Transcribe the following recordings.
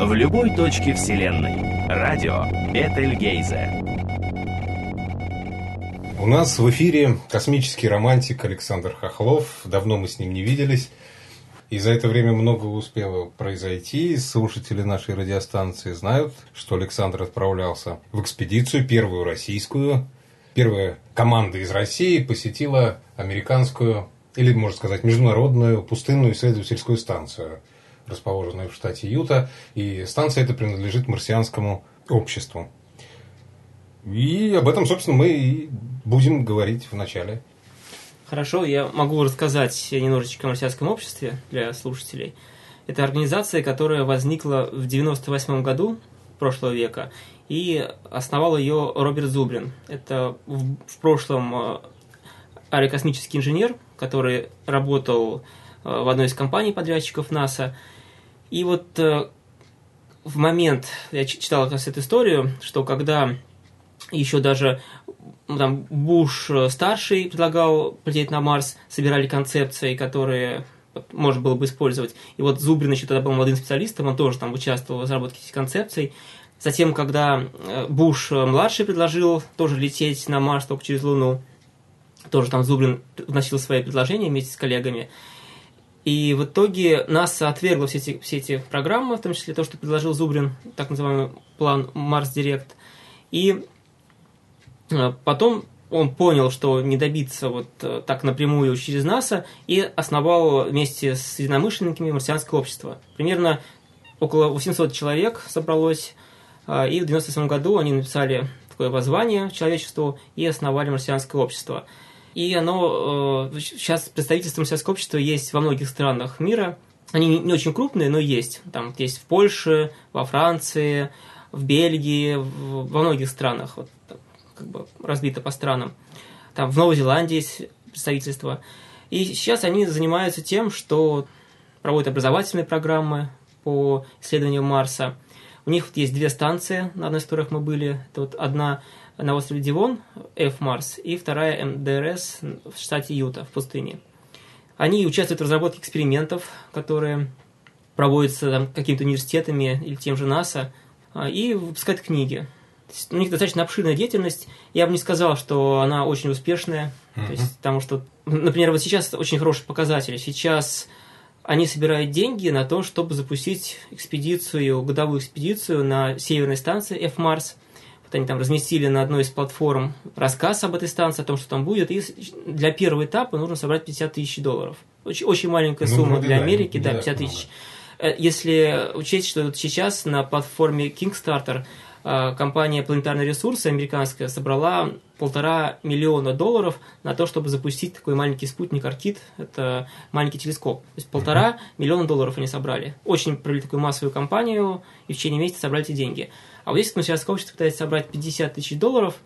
в любой точке Вселенной. Радио Бетельгейзе. У нас в эфире космический романтик Александр Хохлов. Давно мы с ним не виделись. И за это время много успело произойти. Слушатели нашей радиостанции знают, что Александр отправлялся в экспедицию, первую российскую. Первая команда из России посетила американскую, или, можно сказать, международную пустынную исследовательскую станцию, расположенную в штате Юта. И станция эта принадлежит марсианскому обществу. И об этом, собственно, мы и будем говорить в начале. Хорошо, я могу рассказать немножечко о марсианском обществе для слушателей. Это организация, которая возникла в 98 году прошлого века, и основал ее Роберт Зубрин. Это в, в прошлом э, аэрокосмический инженер, который работал э, в одной из компаний подрядчиков НАСА. И вот э, в момент, я читал как раз эту историю, что когда еще даже там, Буш старший предлагал полететь на Марс, собирали концепции, которые можно было бы использовать. И вот Зубрин еще тогда был молодым специалистом, он тоже там участвовал в разработке этих концепций. Затем, когда э, Буш младший предложил тоже лететь на Марс только через Луну, тоже там Зубрин вносил свои предложения вместе с коллегами. И в итоге НАСА отвергло все эти, все эти программы, в том числе то, что предложил Зубрин, так называемый план Марс Директ. И Э, потом он понял, что не добиться вот э, так напрямую через НАСА, и основал вместе с единомышленниками марсианское общество. Примерно около 800 человек собралось, э, и в 1997 году они написали такое воззвание человечеству и основали марсианское общество. И оно сейчас представительство марсианского общества есть во многих странах мира. Они не очень крупные, но есть. Там есть в Польше, во Франции, в Бельгии, во многих странах. Вот как бы разбито по странам. Там в Новой Зеландии есть представительство. И сейчас они занимаются тем, что проводят образовательные программы по исследованию Марса. У них вот есть две станции, на одной из которых мы были. Это вот одна на острове Дивон, F-Марс, и вторая МДРС в штате Юта, в пустыне. Они участвуют в разработке экспериментов, которые проводятся там, какими-то университетами или тем же НАСА, а, и выпускают книги у них достаточно обширная деятельность. Я бы не сказал, что она очень успешная. Mm-hmm. То есть, потому что, например, вот сейчас очень хороший показатель. Сейчас они собирают деньги на то, чтобы запустить экспедицию, годовую экспедицию на северной станции F-Mars. Вот они там разместили на одной из платформ рассказ об этой станции, о том, что там будет. И для первого этапа нужно собрать 50 тысяч долларов. Очень, очень маленькая ну, сумма для да, Америки, да, 50 тысяч. Э, если учесть, что вот сейчас на платформе Kickstarter – Э, компания «Планетарные ресурсы» американская собрала полтора миллиона долларов на то, чтобы запустить такой маленький спутник Аркит. Это маленький телескоп. То есть полтора миллиона долларов они собрали. Очень провели такую массовую кампанию и в течение месяца собрали эти деньги. А вот здесь научное общество пытается собрать 50 тысяч долларов,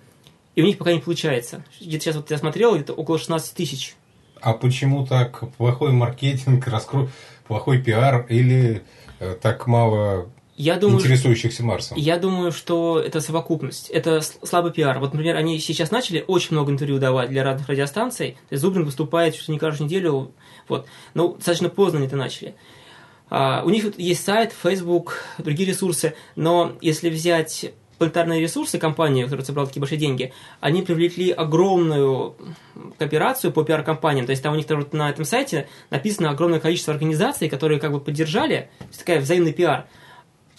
и у них пока не получается. Где-то сейчас вот я смотрел, где-то около 16 тысяч. А почему так плохой маркетинг, раскру... плохой пиар или э, так мало я думаю, интересующихся Марсом. Я думаю, что это совокупность. Это слабый пиар. Вот, например, они сейчас начали очень много интервью давать для разных радиостанций. То есть Зубрин выступает чуть ли не каждую неделю. Вот. Но достаточно поздно они это начали. А, у них есть сайт, Facebook, другие ресурсы. Но если взять планетарные ресурсы компании, которая собрала такие большие деньги, они привлекли огромную кооперацию по пиар-компаниям. То есть там у них там, на этом сайте написано огромное количество организаций, которые как бы поддержали. То есть такая взаимный пиар.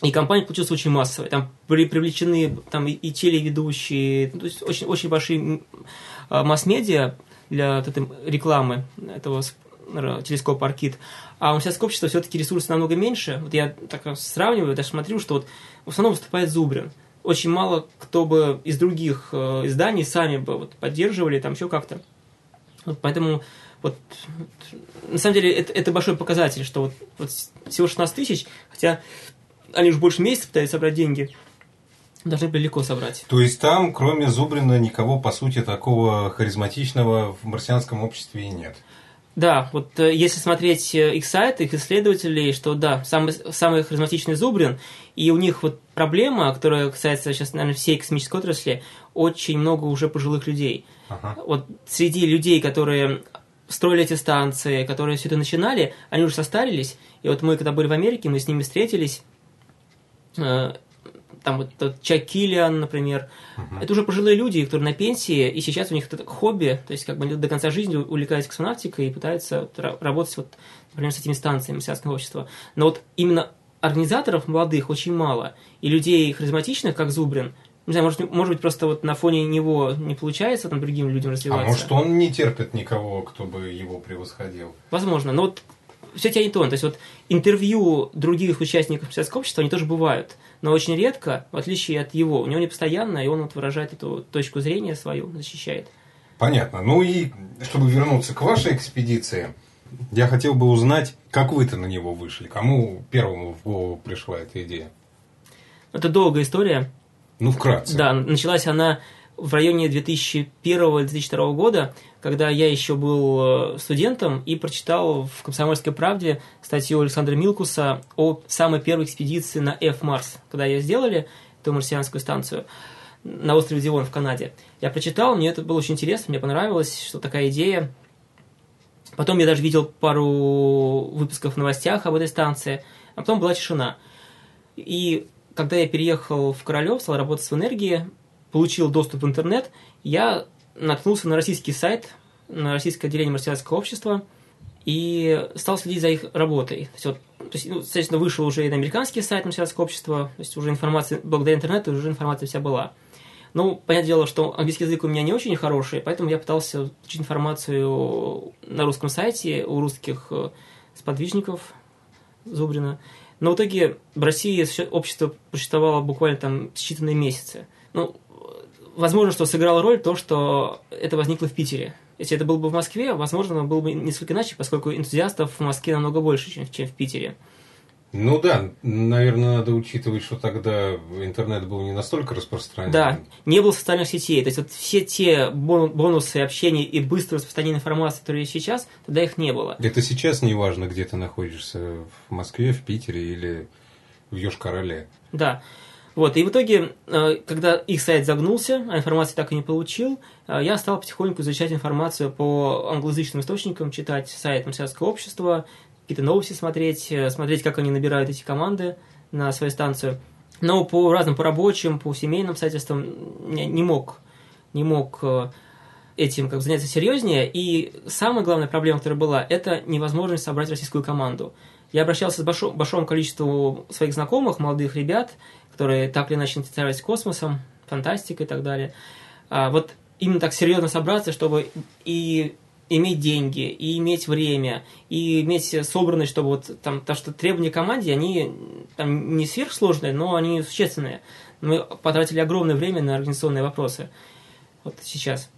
И компания получилась очень массовой. Там были привлечены там, и, телеведущие, ну, то есть очень, очень большие а, масс-медиа для вот этой рекламы этого телескопа Аркит. А у нас общество все-таки ресурсы намного меньше. Вот я так сравниваю, даже смотрю, что вот в основном выступает Зубрин. Очень мало кто бы из других э, изданий сами бы вот поддерживали, там еще как-то. Вот поэтому вот, на самом деле это, это большой показатель, что вот, вот всего 16 тысяч, хотя они уже больше месяца пытались собрать деньги, должны были легко собрать. То есть там, кроме Зубрина, никого, по сути, такого харизматичного в марсианском обществе и нет? Да, вот э, если смотреть э, их сайт, их исследователей, что да, самый, самый харизматичный Зубрин, и у них вот проблема, которая касается сейчас, наверное, всей космической отрасли, очень много уже пожилых людей. Ага. Вот среди людей, которые строили эти станции, которые все это начинали, они уже состарились, и вот мы, когда были в Америке, мы с ними встретились, э, там вот тот Чак Киллиан, например, это уже пожилые люди, которые на пенсии, и сейчас у них это хобби, то есть как бы они до конца жизни увлекаются космонавтикой и пытаются вот ра- работать, вот, например, с этими станциями марсианского общества. Но вот именно организаторов молодых очень мало, и людей харизматичных, как Зубрин, не знаю, может, может быть, просто вот на фоне него не получается там другим людям А развиваться. может, он не терпит никого, кто бы его превосходил? Возможно, но вот все тянет он. То есть вот интервью других участников марсианского общества, они тоже бывают, но очень редко, в отличие от его. У него не постоянно, и он вот выражает эту точку зрения свою, защищает. Понятно. Ну и чтобы вернуться к вашей экспедиции, я хотел бы узнать, как вы-то на него вышли, кому первому в голову пришла эта идея? Это долгая история. Ну, вкратце. Да, началась она в районе 2001-2002 года, когда я еще был э, студентом и прочитал в «Комсомольской правде» статью Александра Милкуса о самой первой экспедиции на F-Марс, когда ее сделали, эту марсианскую станцию, на острове Дион в Канаде. Я прочитал, мне это было очень интересно, мне понравилось, что такая идея. Потом я даже видел пару выпусков в новостях об этой станции, а потом была тишина. И когда я переехал в Королев, стал работать в энергии, получил доступ в интернет, я наткнулся на российский сайт, на российское отделение марсианского общества и стал следить за их работой. То есть, вот, то есть ну, соответственно, вышел уже и на американский сайт марсианского общества, то есть уже информация, благодаря интернету уже информация вся была. Ну, понятное дело, что английский язык у меня не очень хороший, поэтому я пытался получить информацию на русском сайте у русских э, сподвижников Зубрина. Но в итоге в России общество существовало буквально там считанные месяцы. Ну, возможно, что сыграло роль то, что это возникло в Питере. Если это было бы в Москве, возможно, было бы несколько иначе, поскольку энтузиастов в Москве намного больше, чем, чем в Питере. Ну да, наверное, надо учитывать, что тогда интернет был не настолько распространен. Да, не было социальных сетей. То есть вот все те бон- бонусы общения и быстрого распространения информации, которые есть сейчас, тогда их не было. Это сейчас не важно, где ты находишься, в Москве, в Питере или в Йошкар-Оле. Да. Вот, и в итоге, э, когда их сайт загнулся, а информации так и не получил, э, я стал потихоньку изучать информацию по англоязычным источникам, читать сайт марсианского общества, какие-то новости смотреть, э, смотреть, как они набирают эти команды на свою станцию. Но по разным, по рабочим, по семейным обстоятельствам не не мог, не мог этим как бы, заняться серьезнее. И самая главная проблема, которая была, это невозможность собрать российскую команду. Я обращался с большом, большому количеству своих знакомых, молодых ребят, которые так или иначе интересовались космосом, фантастикой и так далее. А вот именно так серьезно собраться, чтобы и иметь деньги, и иметь время, и иметь собранность, чтобы вот там, то, что требования команде, они там не сверхсложные, но они существенные. Мы потратили огромное время на организационные вопросы. Вот сейчас.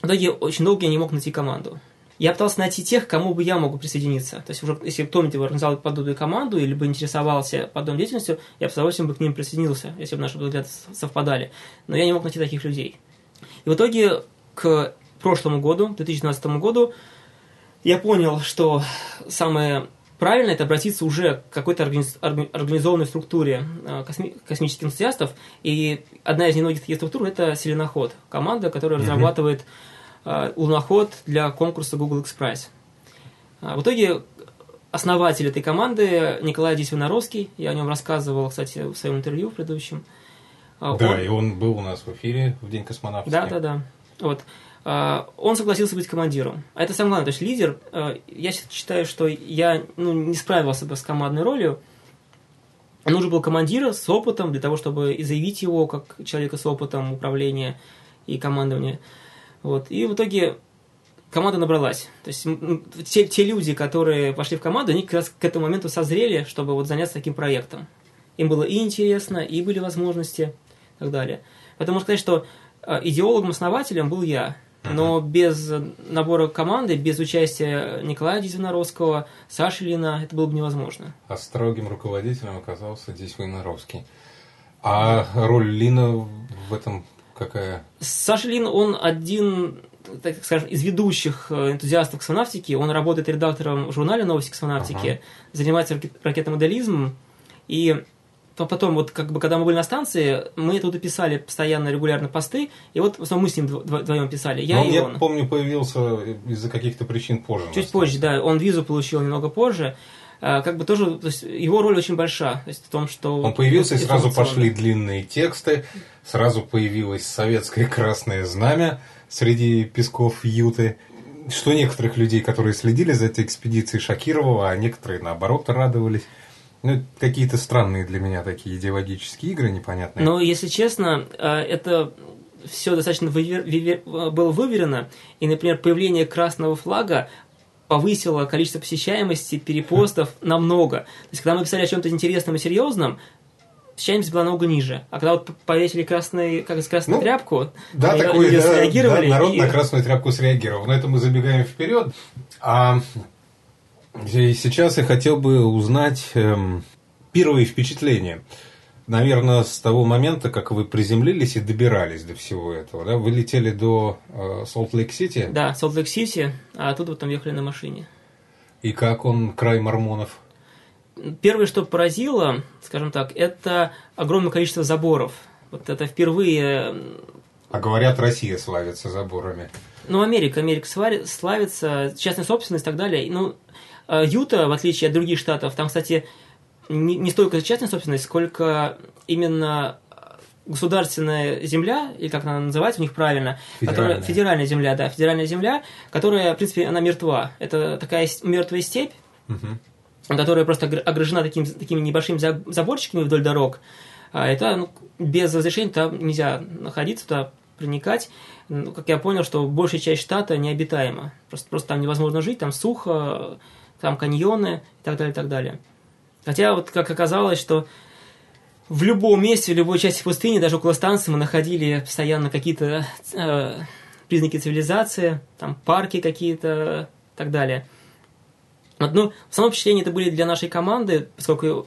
В итоге очень долго я не мог найти команду. Я пытался найти тех, к кому бы я мог присоединиться. То есть, уже, если кто-нибудь бы организовал подобную команду или бы интересовался подобной деятельностью, я бы с удовольствием бы к ним присоединился, если бы наши взгляды совпадали. Но я не мог найти таких людей. И в итоге к прошлому году, 2012 году, я понял, что самое правильное это обратиться уже к какой-то организ- орг- организованной структуре э, косми- космических энтузиастов. И одна из немногих таких структур это Селеноход, команда, которая Мгм. разрабатывает луноход для конкурса Google X Prize. А В итоге основатель этой команды Николай Дисвиноровский, я о нем рассказывал, кстати, в своем интервью в предыдущем. А, Да, он- и он был у нас в эфире в День космонавтики. да, да, да. Вот. Он согласился быть командиром. А это самое главное. То есть лидер, э, я считаю, что я ну, не справился бы с командной ролью. Нужен был командир с опытом для того, чтобы и заявить его как человека с опытом управления и командования. Вот. И в итоге команда набралась. То есть те, те люди, которые пошли в команду, они как раз к этому моменту созрели, чтобы вот заняться таким проектом. Им было и интересно, и были возможности, и так далее. Поэтому можно сказать, что э, идеологом-основателем был я. Но без набора команды, без участия Николая Дизиноровского, Саши Лина, это было бы невозможно. А строгим руководителем оказался здесь Войнаровский. А роль Лина в этом какая? Саша Лин, он один, так скажем, из ведущих э, энтузиастов космонавтики. Он работает редактором в журнале «Новости космонавтики», Ага. занимается раке- ракетомоделизмом. И то потом, вот как бы, когда мы были на станции, мы туда писали постоянно, регулярно посты, и вот в основном мы с ним дво- дво- вдвоем писали, я Ну, и я он. помню, появился из-за каких-то причин позже. Чуть позже, да. Он визу получил немного позже. А, как бы тоже, то есть его роль очень большая, то есть в том, что... Он появился, и сразу пошли длинные тексты, сразу появилось советское красное знамя среди песков Юты, что некоторых людей, которые следили за этой экспедицией, шокировало, а некоторые, наоборот, радовались. Ну, какие-то странные для меня такие идеологические игры непонятные. Но, если честно, а, это все достаточно вывер... Вивер... было выверено, и, например, появление красного флага повысило количество посещаемости, перепостов намного. То есть, когда мы писали о чем-то интересном и серьезном, посещаемость была намного ниже. А когда вот повесили красный, как красную ну, тряпку, да, такой, да, среагировали. Да, народ и... на красную тряпку среагировал. Но это мы забегаем вперед. А сейчас я хотел бы узнать эм, первые впечатления наверное, с того момента, как вы приземлились и добирались до всего этого, да? Вы летели до э, Солт-Лейк-Сити? Да, Солт-Лейк-Сити, а оттуда потом ехали на машине. И как он, край мормонов? Первое, что поразило, скажем так, это огромное количество заборов. Вот это впервые... А говорят, Россия славится заборами. Ну, Америка, Америка славится, частная собственность и так далее. Ну, э, Юта, в отличие от других штатов, там, кстати, не, не столько частная собственность, сколько именно государственная земля, или как она называется у них правильно, федеральная. Которая, федеральная земля, да, федеральная земля, которая, в принципе, она мертва. Это такая мертвая степь, угу. которая просто огражена таким, такими небольшими заборчиками вдоль дорог. А это ну, без разрешения там нельзя находиться, туда проникать. Ну, как я понял, что большая часть штата необитаема. Просто, просто там невозможно жить, там сухо, там каньоны и так далее, и так далее. Хотя вот как оказалось, что в любом месте, в любой части пустыни, даже около станции мы находили постоянно какие-то э, признаки цивилизации, там парки какие-то и так далее. Вот, ну, само впечатление это были для нашей команды, поскольку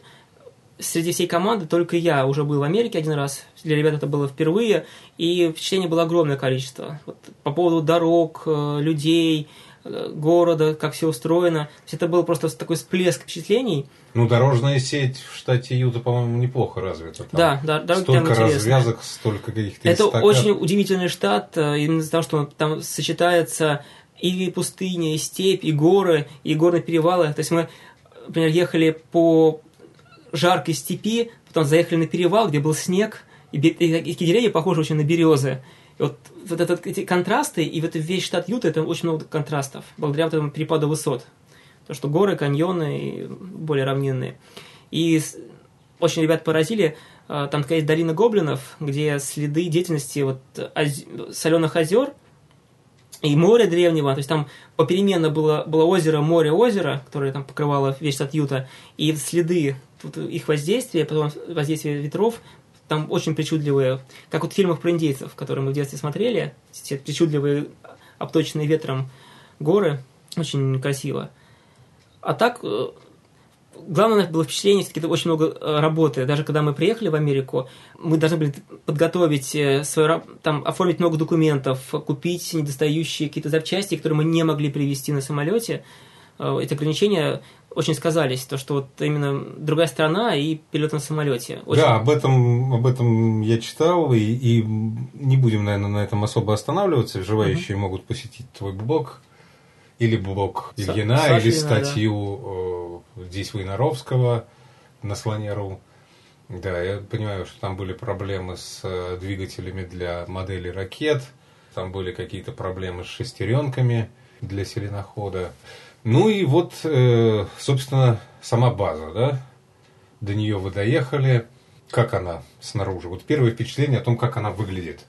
среди всей команды только я уже был в Америке один раз, для ребят это было впервые, и впечатлений было огромное количество. Вот, по поводу дорог, э, людей, города, как все устроено. То есть это был просто такой всплеск впечатлений. Ну, дорожная сеть в штате Юта, по-моему, неплохо развита. Там да, да, дороги Столько развязок, столько каких-то Это эстакад. очень удивительный штат, э, именно из-за того, что там сочетается и пустыня, и степь, и горы, и горные перевалы. То есть мы, например, ехали по жаркой степи, потом заехали на перевал, где был снег, и, и деревья похожи очень на березы. Вот, вот этот, эти контрасты, и вот весь штат Юта, это очень много контрастов, благодаря вот этому перепаду высот. То, что горы, каньоны более равнинные. И очень ребят поразили, а, там такая есть долина гоблинов, где следы деятельности вот оз... соленых озер и моря древнего, то есть там попеременно было, было озеро, море, озеро, которое там покрывало весь штат Юта, и следы тут их воздействия, потом воздействие ветров там очень причудливые, как вот в фильмах про индейцев, которые мы в детстве смотрели, все причудливые, обточенные ветром горы, очень красиво. А так, э, главное было впечатление, все-таки очень много э, работы. Даже когда мы приехали в Америку, мы должны были подготовить э, свою, там, оформить много документов, купить недостающие какие-то запчасти, которые мы не могли привезти на самолете. Эти ограничения очень сказались, то, что вот именно другая страна и перелет на самолете. Очень... Да, об этом, об этом я читал, и, и не будем, наверное, на этом особо останавливаться. Желающие угу. могут посетить твой блог, или блог Ильина, Сашина, или статью да. здесь Войнаровского на слоне.ру. Да, я понимаю, что там были проблемы с э, двигателями для моделей ракет, там были какие-то проблемы с шестеренками для селенохода. Ну и вот, э, собственно, сама база, да? До нее вы доехали. Как она снаружи? Вот первое впечатление о том, как она выглядит.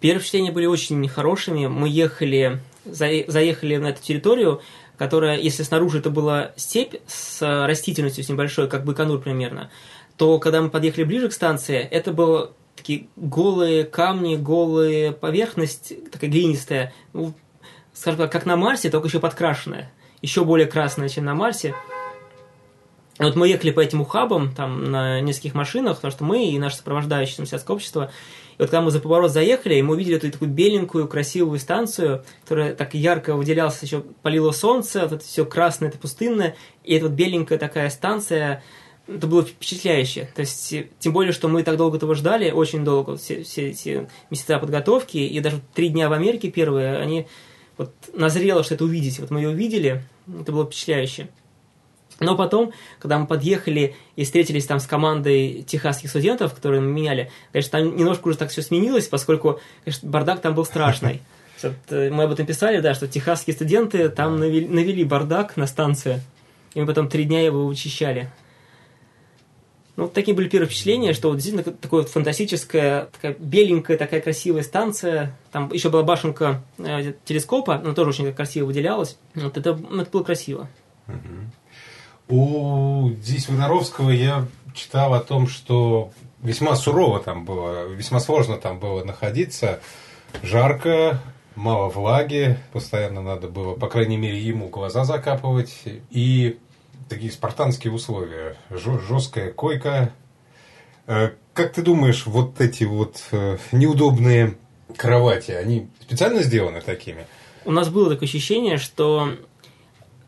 Первые впечатления были очень хорошими. Мы ехали, заехали на эту территорию, которая, если снаружи это была степь с растительностью с небольшой, как Байконур примерно, то когда мы подъехали ближе к станции, это было такие голые камни, голые поверхность, такая глинистая, ну, скажем так, как на Марсе, только еще подкрашенная. Еще более красная, чем на Марсе. Вот мы ехали по этим ухабам, там, на нескольких машинах, потому что мы и наше сопровождающее сельское общество. И вот когда мы за поворот заехали, и мы увидели эту такую беленькую, красивую станцию, которая так ярко выделялась, еще полило солнце, вот это все красное, это пустынное, и эта вот беленькая такая станция, это было впечатляюще. То есть, тем более, что мы так долго этого ждали, очень долго, все, все эти месяца подготовки, и даже три дня в Америке первые, они вот назрело, что это увидеть. Вот мы ее увидели, это было впечатляюще. Но потом, когда мы подъехали и встретились там с командой техасских студентов, которые мы меняли, конечно, там немножко уже так все сменилось, поскольку, конечно, бардак там был страшный. Вот, э, мы об этом писали, да, что техасские студенты там навели, навели бардак на станцию, и мы потом три дня его вычищали. Ну, вот такие были первые впечатления, что вот действительно такая вот фантастическая, такая беленькая, такая красивая станция. Там еще была башенка э, телескопа, она тоже очень красиво выделялась. Вот это, это было красиво. У здесь Виноровского я читал о том, что весьма сурово там было, весьма сложно там было находиться. Жарко, мало влаги, постоянно надо было, по крайней мере, ему глаза закапывать. И такие спартанские условия. Жесткая койка. Э, как ты думаешь, вот эти вот э, неудобные кровати, они специально сделаны такими? У нас было такое ощущение, что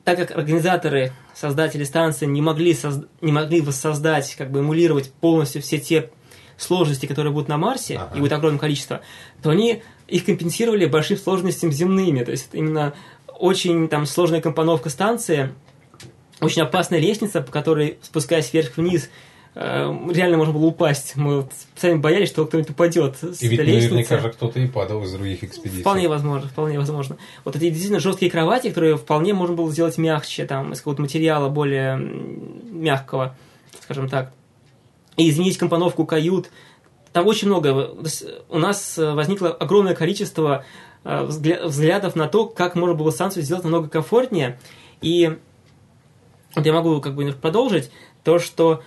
так как организаторы создатели станции не могли, созда- не могли воссоздать, как бы эмулировать полностью все те сложности, которые будут на Марсе, ага. и будет огромное количество, то они их компенсировали большим сложностями земными. То есть это именно очень там сложная компоновка станции, очень опасная лестница, по которой, спускаясь вверх-вниз, Э, реально можно было упасть. Мы сами боялись, что кто-нибудь упадет с И ведь лестницы. наверняка же кто-то и падал из других экспедиций. Вполне возможно, вполне возможно. Вот эти действительно жесткие кровати, которые вполне можно было сделать мягче, там, из какого-то материала более мягкого, скажем так. И изменить компоновку кают. Там очень много. У нас возникло огромное количество э, взглядов на то, как можно было станцию сделать намного комфортнее. И вот я могу как бы продолжить то, что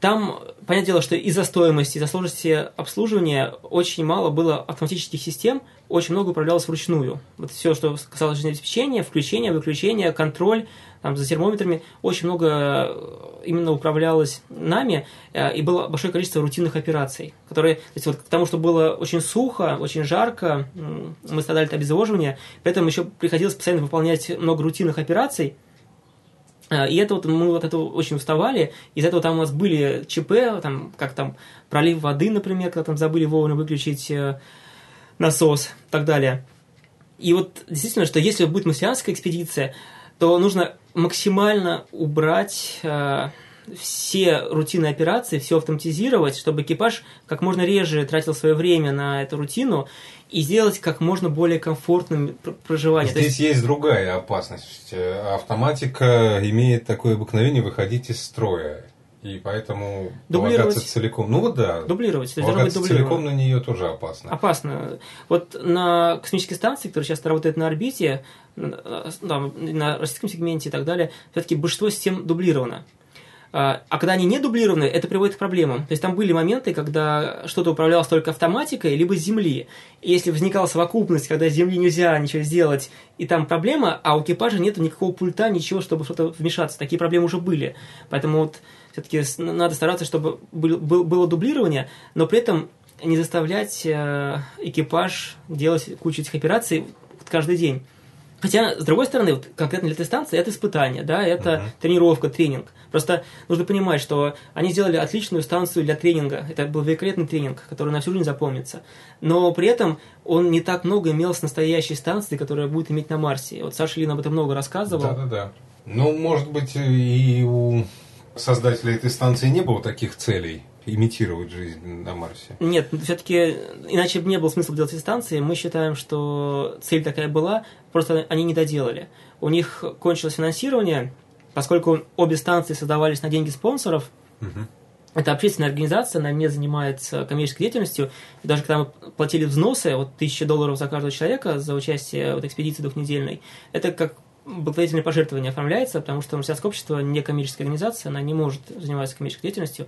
там, понятное дело, что из-за стоимости, из-за сложности обслуживания очень мало было автоматических систем, очень много управлялось вручную. Вот все, что касалось жизнеобеспечения, включения, выключения, контроль, там, за термометрами, очень много э, именно управлялось нами, э, и было большое количество рутинных операций, которые, то есть вот к тому, что было очень сухо, очень жарко, мы страдали от обезвоживания, поэтому еще приходилось постоянно выполнять много рутинных операций, и это вот мы вот это очень уставали. Из-за этого там у нас были ЧП, там, как там пролив воды, например, когда там забыли вовремя выключить э, насос и так далее. И вот действительно, что если будет марсианская экспедиция, то нужно максимально убрать э, все рутинные операции, все автоматизировать, чтобы экипаж как можно реже тратил свое время на эту рутину и сделать как можно более комфортным проживание. Здесь есть... есть другая опасность. Автоматика имеет такое обыкновение выходить из строя. И поэтому дублировать. целиком. Ну вот да. Дублировать. Полагаться целиком на нее тоже опасно. Опасно. Вот на космической станции, которая сейчас работает на орбите, там, на российском сегменте и так далее, все-таки большинство систем дублировано. А, а когда они не дублированы, это приводит к проблемам. То есть там были моменты, когда что-то управлялось только автоматикой, либо с земли. И если возникала совокупность, когда земли нельзя ничего сделать, и там проблема, а у экипажа нет никакого пульта, ничего, чтобы что-то вмешаться. Такие проблемы уже были. Поэтому вот все-таки надо стараться, чтобы было дублирование, но при этом не заставлять э, экипаж делать кучу этих операций каждый день. Хотя, с другой стороны, вот конкретно для этой станции это испытание, да, это uh-huh. тренировка, тренинг. Просто нужно понимать, что они сделали отличную станцию для тренинга. Это был великолепный тренинг, который на всю жизнь запомнится. Но при этом он не так много имел с настоящей станцией, которая будет иметь на Марсе. Вот Саша Лин об этом много рассказывал. Да-да-да. Ну, может быть, и у создателя этой станции не было таких целей имитировать жизнь на Марсе. Нет, все-таки иначе бы не было смысла делать эти станции. Мы считаем, что цель такая была, просто они не доделали. У них кончилось финансирование, поскольку обе станции создавались на деньги спонсоров. Угу. Это общественная организация, она не занимается коммерческой деятельностью. И даже когда мы платили взносы, вот тысяча долларов за каждого человека за участие в экспедиции двухнедельной, это как благотворительное пожертвование оформляется, потому что марсианское общество не коммерческая организация, она не может заниматься коммерческой деятельностью.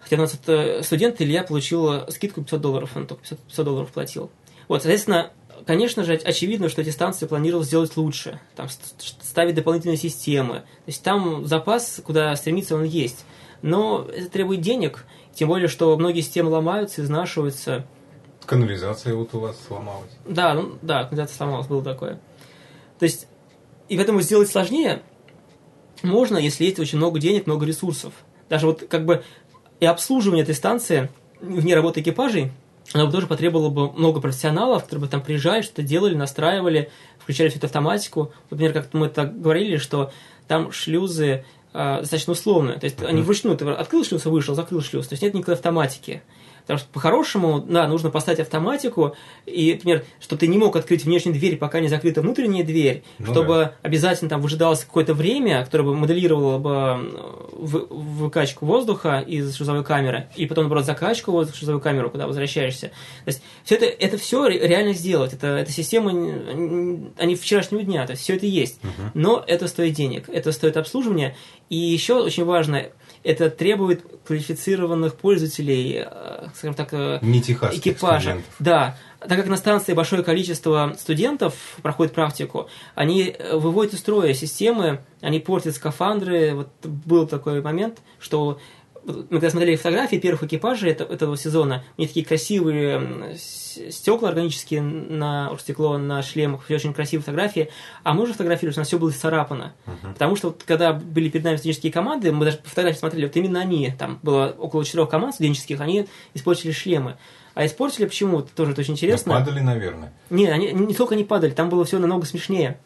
Хотя у нас это студент, Илья получил скидку 500 долларов, он только 500, 500 долларов платил. Вот, соответственно, конечно же, очевидно, что эти станции планировал сделать лучше, там, ставить дополнительные системы. То есть там запас, куда стремиться, он есть. Но это требует денег, тем более, что многие системы ломаются, изнашиваются. Канализация вот у вас сломалась. Да, ну, да, канализация сломалась, было такое. То есть, и поэтому сделать сложнее можно, если есть очень много денег, много ресурсов. Даже вот как бы и обслуживание этой станции вне работы экипажей, оно бы тоже потребовало бы много профессионалов, которые бы там приезжали, что-то делали, настраивали, включали всю эту автоматику. Например, как мы так говорили, что там шлюзы э, достаточно условные. То есть они вручную, ты открыл шлюз и вышел, закрыл шлюз. То есть нет никакой автоматики. Потому что по-хорошему, да, нужно поставить автоматику, и, например, что ты не мог открыть внешнюю дверь, пока не закрыта внутренняя дверь, ну, чтобы да. обязательно там выжидалось какое-то время, которое бы моделировало бы выкачку воздуха из шлюзовой камеры, и потом, наоборот, закачку воздуха в шлюзовую камеру, куда возвращаешься. То есть все это, это все реально сделать. Это, это система, они вчерашнего дня, то есть все это есть. Угу. Но это стоит денег, это стоит обслуживания. И еще очень важно, это требует квалифицированных пользователей, э, скажем так, э, Не экипажа. Студентов. Да, так как на станции большое количество студентов проходит практику, они э, выводят из строя системы, они портят скафандры. Вот был такой момент, что мы когда смотрели фотографии первых экипажей этого, этого сезона, у них такие красивые стекла органические на стекло на шлемах, все очень красивые фотографии, а мы уже фотографировали, что у нас все было исцарапано. Uh-huh. Потому что вот, когда были перед нами студенческие команды, мы даже по фотографии смотрели, вот именно они, там было около четырех команд студенческих, они испортили шлемы. А испортили почему? Тоже это очень интересно. Да падали, наверное. Не, они не только не падали, там было все намного смешнее.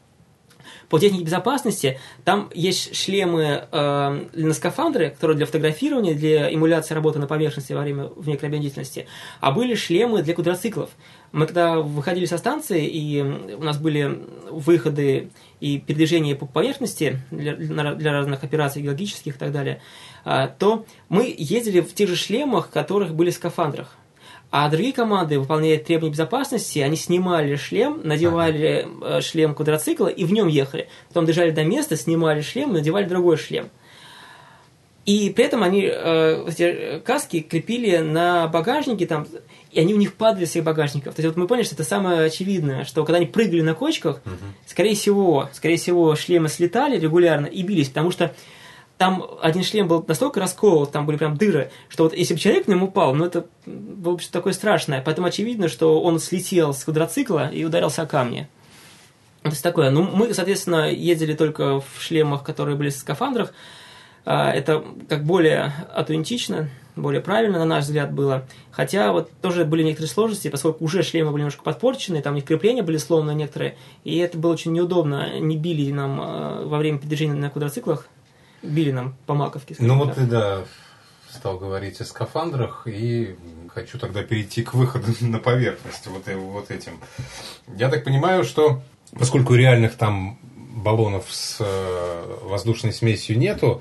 По технике безопасности там есть шлемы э, на скафандры, которые для фотографирования, для эмуляции работы на поверхности во время внеклябиной деятельности, а были шлемы для квадроциклов. Мы когда выходили со станции, и у нас были выходы и передвижения по поверхности для, для разных операций геологических и так далее, э, то мы ездили в тех же шлемах, которых были в скафандрах. А другие команды, выполняя требования безопасности, они снимали шлем, надевали ага. Э, шлем квадроцикла и в нем ехали. Потом доезжали до места, снимали шлем, надевали другой шлем. И при этом они э, эти каски крепили на багажнике, там, и они у них падали с их багажников. То есть вот мы поняли, что это самое очевидное, что когда они прыгали на кочках, угу. скорее всего, скорее всего, шлемы слетали регулярно и бились, потому что там один шлем был настолько расколот, там были прям дыры, что вот если бы человек на нем упал, ну это было бы такое страшное. Поэтому очевидно, что он слетел с квадроцикла и ударился о камни. То есть такое. Ну, мы, соответственно, ездили только в шлемах, которые были в скафандрах. Это как более аутентично, более правильно, на наш взгляд, было. Хотя вот тоже были некоторые сложности, поскольку уже шлемы были немножко подпорчены, там у них крепления были сломаны некоторые, и это было очень неудобно. Не били нам а, во время передвижения на квадроциклах били нам по маковке. Ну вот ты, да, стал говорить о скафандрах, и хочу тогда перейти к выходу на поверхность вот, вот этим. Я так понимаю, что поскольку реальных там баллонов с э, воздушной смесью нету,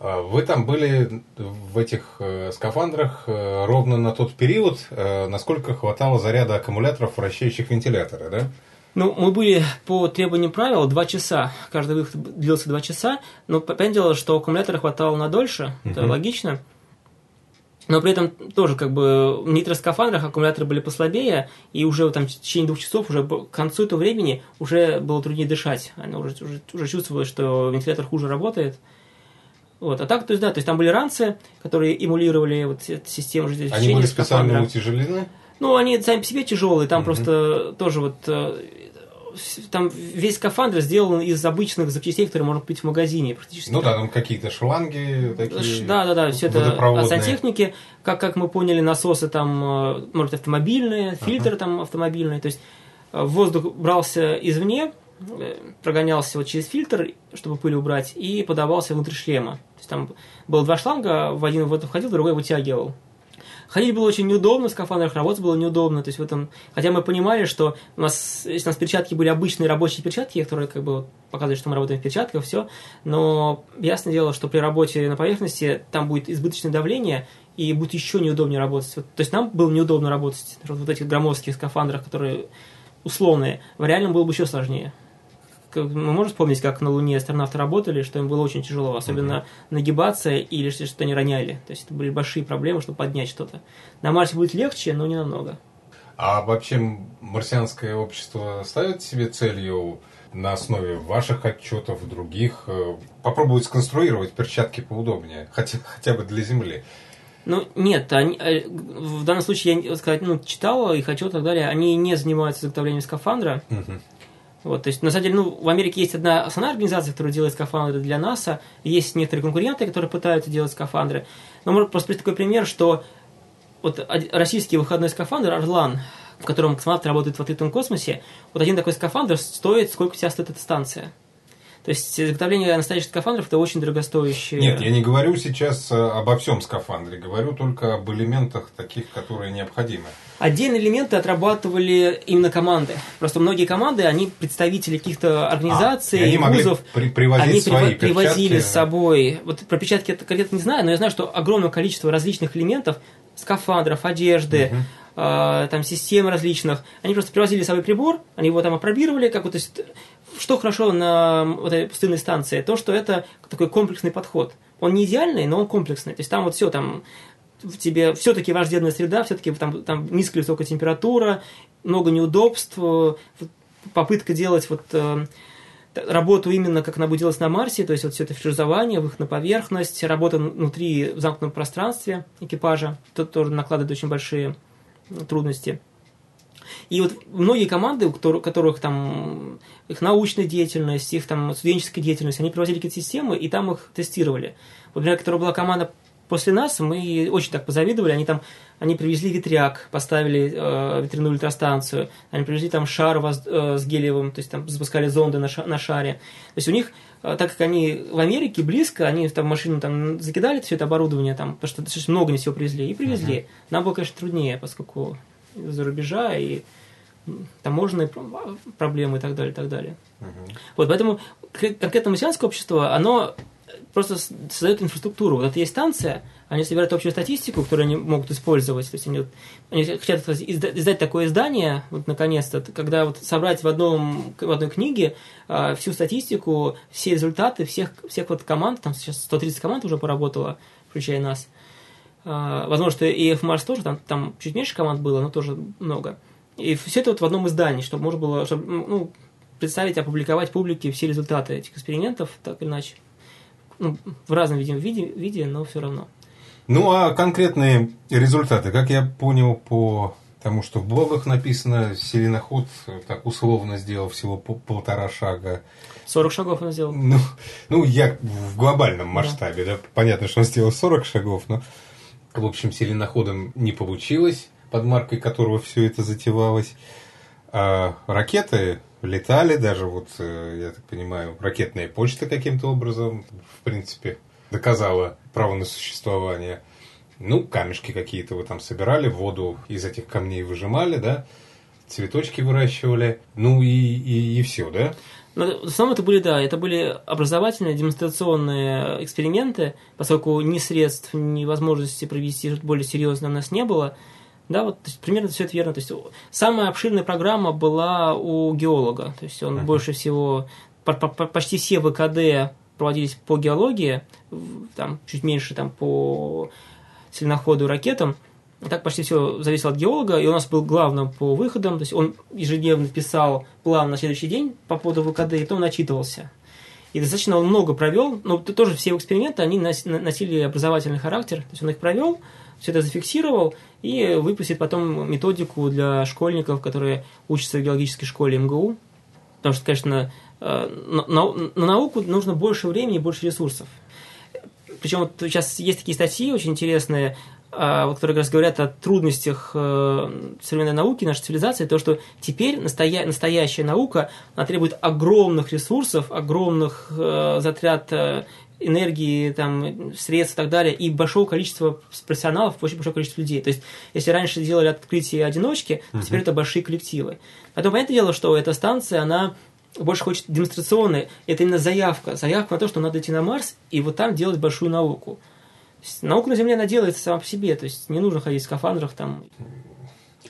э, вы там были в этих э, скафандрах ровно на тот период, насколько хватало заряда аккумуляторов, вращающих вентиляторы, да? Ну, мы были по требованию правил два часа. Каждый выход длился два часа. Но понятное дело, что аккумулятора хватало на дольше. Uh-huh. Это логично. Но при этом тоже как бы в нитроскафандрах аккумуляторы были послабее, и уже там в течение двух часов, уже к концу этого времени уже было труднее дышать. Она уже, уже, уже чувствовалось, что вентилятор хуже работает. Вот. А так, то есть, да, то есть там были ранцы, которые эмулировали вот эту систему жизнедотечения. Они были специально утяжелены? Ну, они сами по себе тяжелые, там угу. просто тоже вот э, там весь скафандр сделан из обычных запчастей, которые можно купить в магазине практически. Ну да, там какие-то шланги такие. Да, да, да, все это от сантехники. Как, как мы поняли, насосы там, э, может, автомобильные, фильтры uh-huh. там автомобильные. То есть э, воздух брался извне, прогонялся вот через фильтр, чтобы пыль убрать, и подавался внутрь шлема. То есть там было два шланга, в один в это входил, другой вытягивал. Ходить было очень неудобно, в скафандрах работать было неудобно. То есть в этом, хотя мы понимали, что у нас, если у нас перчатки были обычные рабочие перчатки, которые как бы показывают, что мы работаем в перчатках, все, но ясное дело, что при работе на поверхности там будет избыточное давление, и будет еще неудобнее работать. Вот, то есть нам было неудобно работать в вот этих громоздких скафандрах, которые условные. В реальном было бы еще сложнее мы можем вспомнить, как на Луне астронавты работали, что им было очень тяжело, особенно mm-hmm. нагибаться или что-то они роняли. То есть это были большие проблемы, чтобы поднять что-то. На Марсе будет легче, но не намного. А вообще марсианское общество ставит себе целью на основе ваших отчетов, других, э, попробовать сконструировать перчатки поудобнее, хотя, хотя бы для Земли? Ну, нет, они, э, в данном случае я сказать, ну, читал их отчет и так далее, они не занимаются изготовлением скафандра. Угу. Вот, то есть, на самом деле, ну, в Америке есть одна основная организация, которая делает скафандры для НАСА, есть некоторые конкуренты, которые пытаются делать скафандры. Но можно просто привести такой пример, что вот российский выходной скафандр «Орлан», в котором космонавты работают в открытом космосе, вот один такой скафандр стоит, сколько у тебя стоит эта станция. То есть изготовление настоящих скафандров это очень дорогостоящее. Нет, я не говорю сейчас э, обо всем скафандре, говорю только об элементах таких, которые необходимы. Отдельные элементы отрабатывали именно команды. Просто многие команды, они представители каких-то организаций, а, и они вузов, при привозить они свои привозили перчатки. с собой. Вот про печатки это конкретно не знаю, но я знаю, что огромное количество различных элементов, скафандров, одежды, Мгм. э, там систем различных, они просто привозили с собой прибор, они его там опробировали, как вот, то есть, что хорошо на этой пустынной станции, то, что это такой комплексный подход. Он не идеальный, но он комплексный. То есть там вот все там в тебе все-таки враждебная среда, все-таки там, там низкая высокая температура, много неудобств, э, попытка делать вот э, работу именно как она будет делать на Марсе, то есть вот все это фрезерование, выход на поверхность, работа внутри в замкнутом пространстве экипажа, тут тоже накладывает очень большие трудности. И вот многие команды, у которых, там их научная деятельность, их там студенческая деятельность, они привозили какие-то системы и там их тестировали. Вот, например, которая была команда после нас, мы очень так позавидовали, они там, они привезли ветряк, поставили э, ветряную электростанцию, они привезли там шар воз- э, с гелиевым, то есть там запускали зонды на, ша- на шаре. То есть у них, э, так как они в Америке близко, они там машину там закидали все это оборудование там, потому что достаточно много они всего привезли, и привезли. Нам было, конечно, труднее, поскольку из-за рубежа и таможенные про- проблемы и так далее, и так далее. Вот, поэтому конкретно марсианское общество, оно просто создает инфраструктуру. Вот это есть станция, они собирают общую статистику, которую они могут использовать. То есть они, они хотят изда- издать такое издание, вот наконец-то, когда вот собрать в, одном, в одной книге а, всю статистику, все результаты всех, всех вот команд, там сейчас 130 команд уже поработало, включая нас. А, возможно, что и F Mars тоже, там, там чуть меньше команд было, но тоже много. И все это вот в одном издании, чтобы можно было чтобы, ну, представить, опубликовать публике все результаты этих экспериментов, так или иначе. Ну, в разном виде, виде, виде, но все равно. Ну, а конкретные результаты, как я понял по тому, что в блогах написано, селеноход так условно сделал всего по- полтора шага. 40 шагов он сделал. Ну, ну, я в глобальном масштабе, да. Понятно, что он сделал 40 шагов, но, в общем, селеноходом не получилось, под маркой которого все это затевалось. А ракеты летали, даже вот, э, я так понимаю, ракетная почта каким-то образом, в принципе, доказала право на существование. Ну, камешки какие-то вы там собирали, воду из этих камней выжимали, да, цветочки выращивали, ну и, и, и все, да? Но в основном это были, да, это были образовательные, демонстрационные эксперименты, поскольку ни средств, ни возможности провести что-то более серьезное у нас не было. Да, вот то есть, примерно все это верно. То есть самая обширная программа была у геолога. То есть он Мгм. больше всего по- по- по- почти все ВКД проводились по геологии, там чуть меньше там по сильноходу ракетам. Так почти все зависело от геолога, и у нас был главным по выходам, то есть он ежедневно писал план на следующий день по поводу ВКД, и потом начитывался. И достаточно он много провел, но тоже все его эксперименты, они нос- носили образовательный характер, то есть он их провел, все это зафиксировал и выпустит потом методику для школьников, которые учатся в геологической школе МГУ. Потому что, конечно, э, на, на- на науку нужно больше времени больше ресурсов. Причем вот сейчас есть такие статьи очень интересные, вот, которые как раз говорят о трудностях э, современной науки, нашей цивилизации, то, что теперь настоя- настоящая наука, она требует огромных ресурсов, огромных э, затрат э, энергии, там, средств и так далее, и большого количества профессионалов, очень большое количество людей. То есть, если раньше делали открытие одиночки, то теперь это большие коллективы. Поэтому, понятное дело, что эта станция, она больше хочет демонстрационной, это именно заявка. Заявка на то, что надо идти на Марс и вот там делать большую науку. Наука на Земле, она делается сама по себе, то есть не нужно ходить в скафандрах там.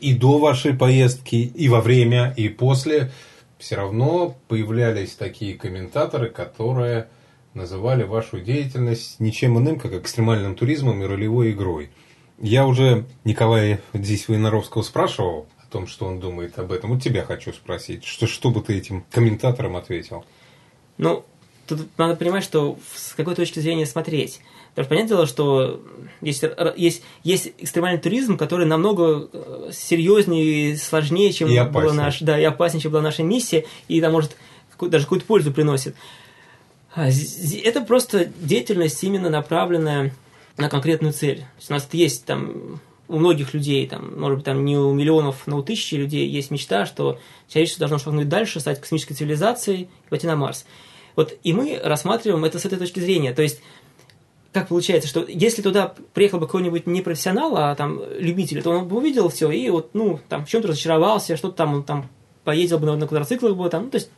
и до вашей поездки, и во время, и после, все равно появлялись такие комментаторы, которые называли вашу деятельность ничем иным, как экстремальным туризмом и ролевой игрой. Я уже Николая здесь Воиноровского спрашивал о том, что он думает об этом. Вот тебя хочу спросить, что, что бы ты этим комментаторам ответил? Ну, тут надо понимать, что с какой точки зрения смотреть. Потому что понятное дело, что есть, есть, есть экстремальный туризм, который намного э, серьезнее и сложнее, чем И была наша, да, и опаснее, чем была наша миссия, и там, может, даже какую-то пользу приносит. А, Это просто деятельность именно направленная на конкретную цель. У нас есть там у многих людей, там, может быть, там не у миллионов, но у тысячи людей есть мечта, что человечество должно шагнуть дальше, стать космической цивилизацией и пойти на Марс. Вот и мы рассматриваем это с этой точки зрения. То есть, как получается, что если туда приехал бы какой-нибудь не профессионал, а там любитель, то он бы увидел все и вот, ну, там, в чем-то разочаровался, что-то там, он там поездил бы на, на квадроциклах бы там, ну, то есть,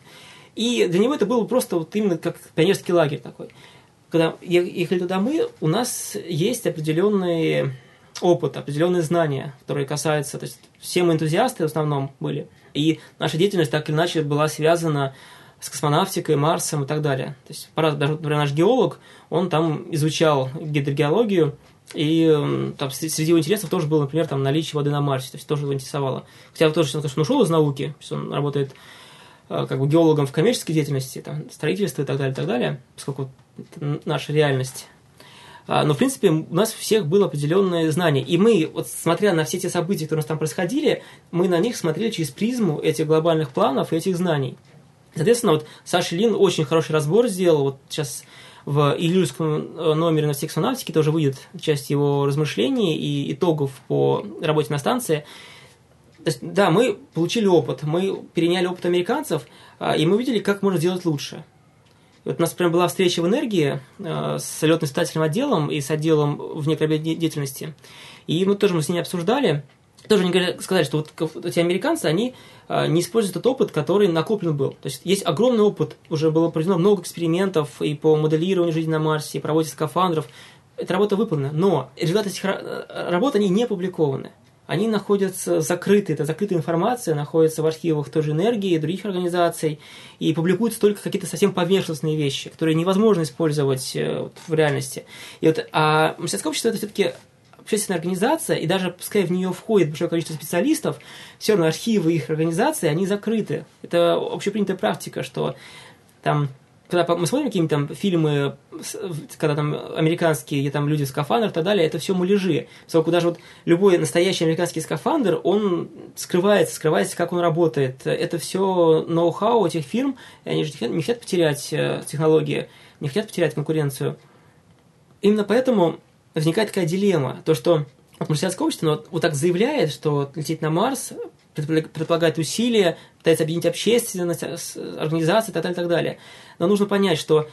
и для него это было просто вот именно как пионерский лагерь такой. Когда ехали туда мы, у нас есть определенный опыт, определенные знания, которые касаются, то есть все мы энтузиасты в основном были, и наша деятельность так или иначе была связана космонавтикой, Марсом и так далее. То есть, даже, например, наш геолог, он там изучал гидрогеологию, и там среди его интересов тоже было, например, там, наличие воды на Марсе, то есть тоже его интересовало. Хотя тоже, конечно, ушел из науки, то он работает э, как бы геологом в коммерческой деятельности, там, строительство и так далее, и так далее, поскольку это наша реальность. А, но, в принципе, у нас всех было определенное знание. И мы, вот смотря на все те события, которые у нас там происходили, мы на них смотрели через призму этих глобальных планов и этих знаний. Соответственно, вот Саша Лин очень хороший разбор сделал. Вот сейчас в июльском э, номере на сексонавтике тоже выйдет часть его размышлений и итогов по работе на станции. То есть, да, мы получили опыт, мы переняли опыт американцев, а, и мы видели, как можно делать лучше. Вот у нас прям была встреча в энергии э, с летно-испытательным отделом и с отделом внекорабельной деятельности. И мы тоже мы с ними обсуждали. Тоже не сказать, что вот эти американцы, они не используют этот опыт, который накоплен был. То есть есть огромный опыт, уже было проведено много экспериментов и по моделированию жизни на Марсе, и по скафандров. Эта работа выполнена, но результаты этих работ, они не опубликованы они находятся закрыты, это закрытая информация, находится в архивах той же энергии и других организаций, и публикуются только какие-то совсем поверхностные вещи, которые невозможно использовать э, в реальности. И вот, а мастерское общество это все-таки общественная организация, и даже пускай в нее входит большое количество специалистов, все равно архивы их организации, они закрыты. Это общепринятая практика, что там когда мы смотрим какие-нибудь там фильмы, когда там американские, где там люди в скафандрах и так далее, это все муляжи. Поскольку даже вот любой настоящий американский скафандр, он скрывается, скрывается, как он работает. Это все ноу-хау этих фирм, и они же не хотят потерять э, технологии, не хотят потерять конкуренцию. Именно поэтому возникает такая дилемма, то, что вот марсианское общество вот, вот так заявляет, что лететь на Марс предполагает усилия, пытается объединить общественность, организации и так далее, так далее. Но нужно понять, что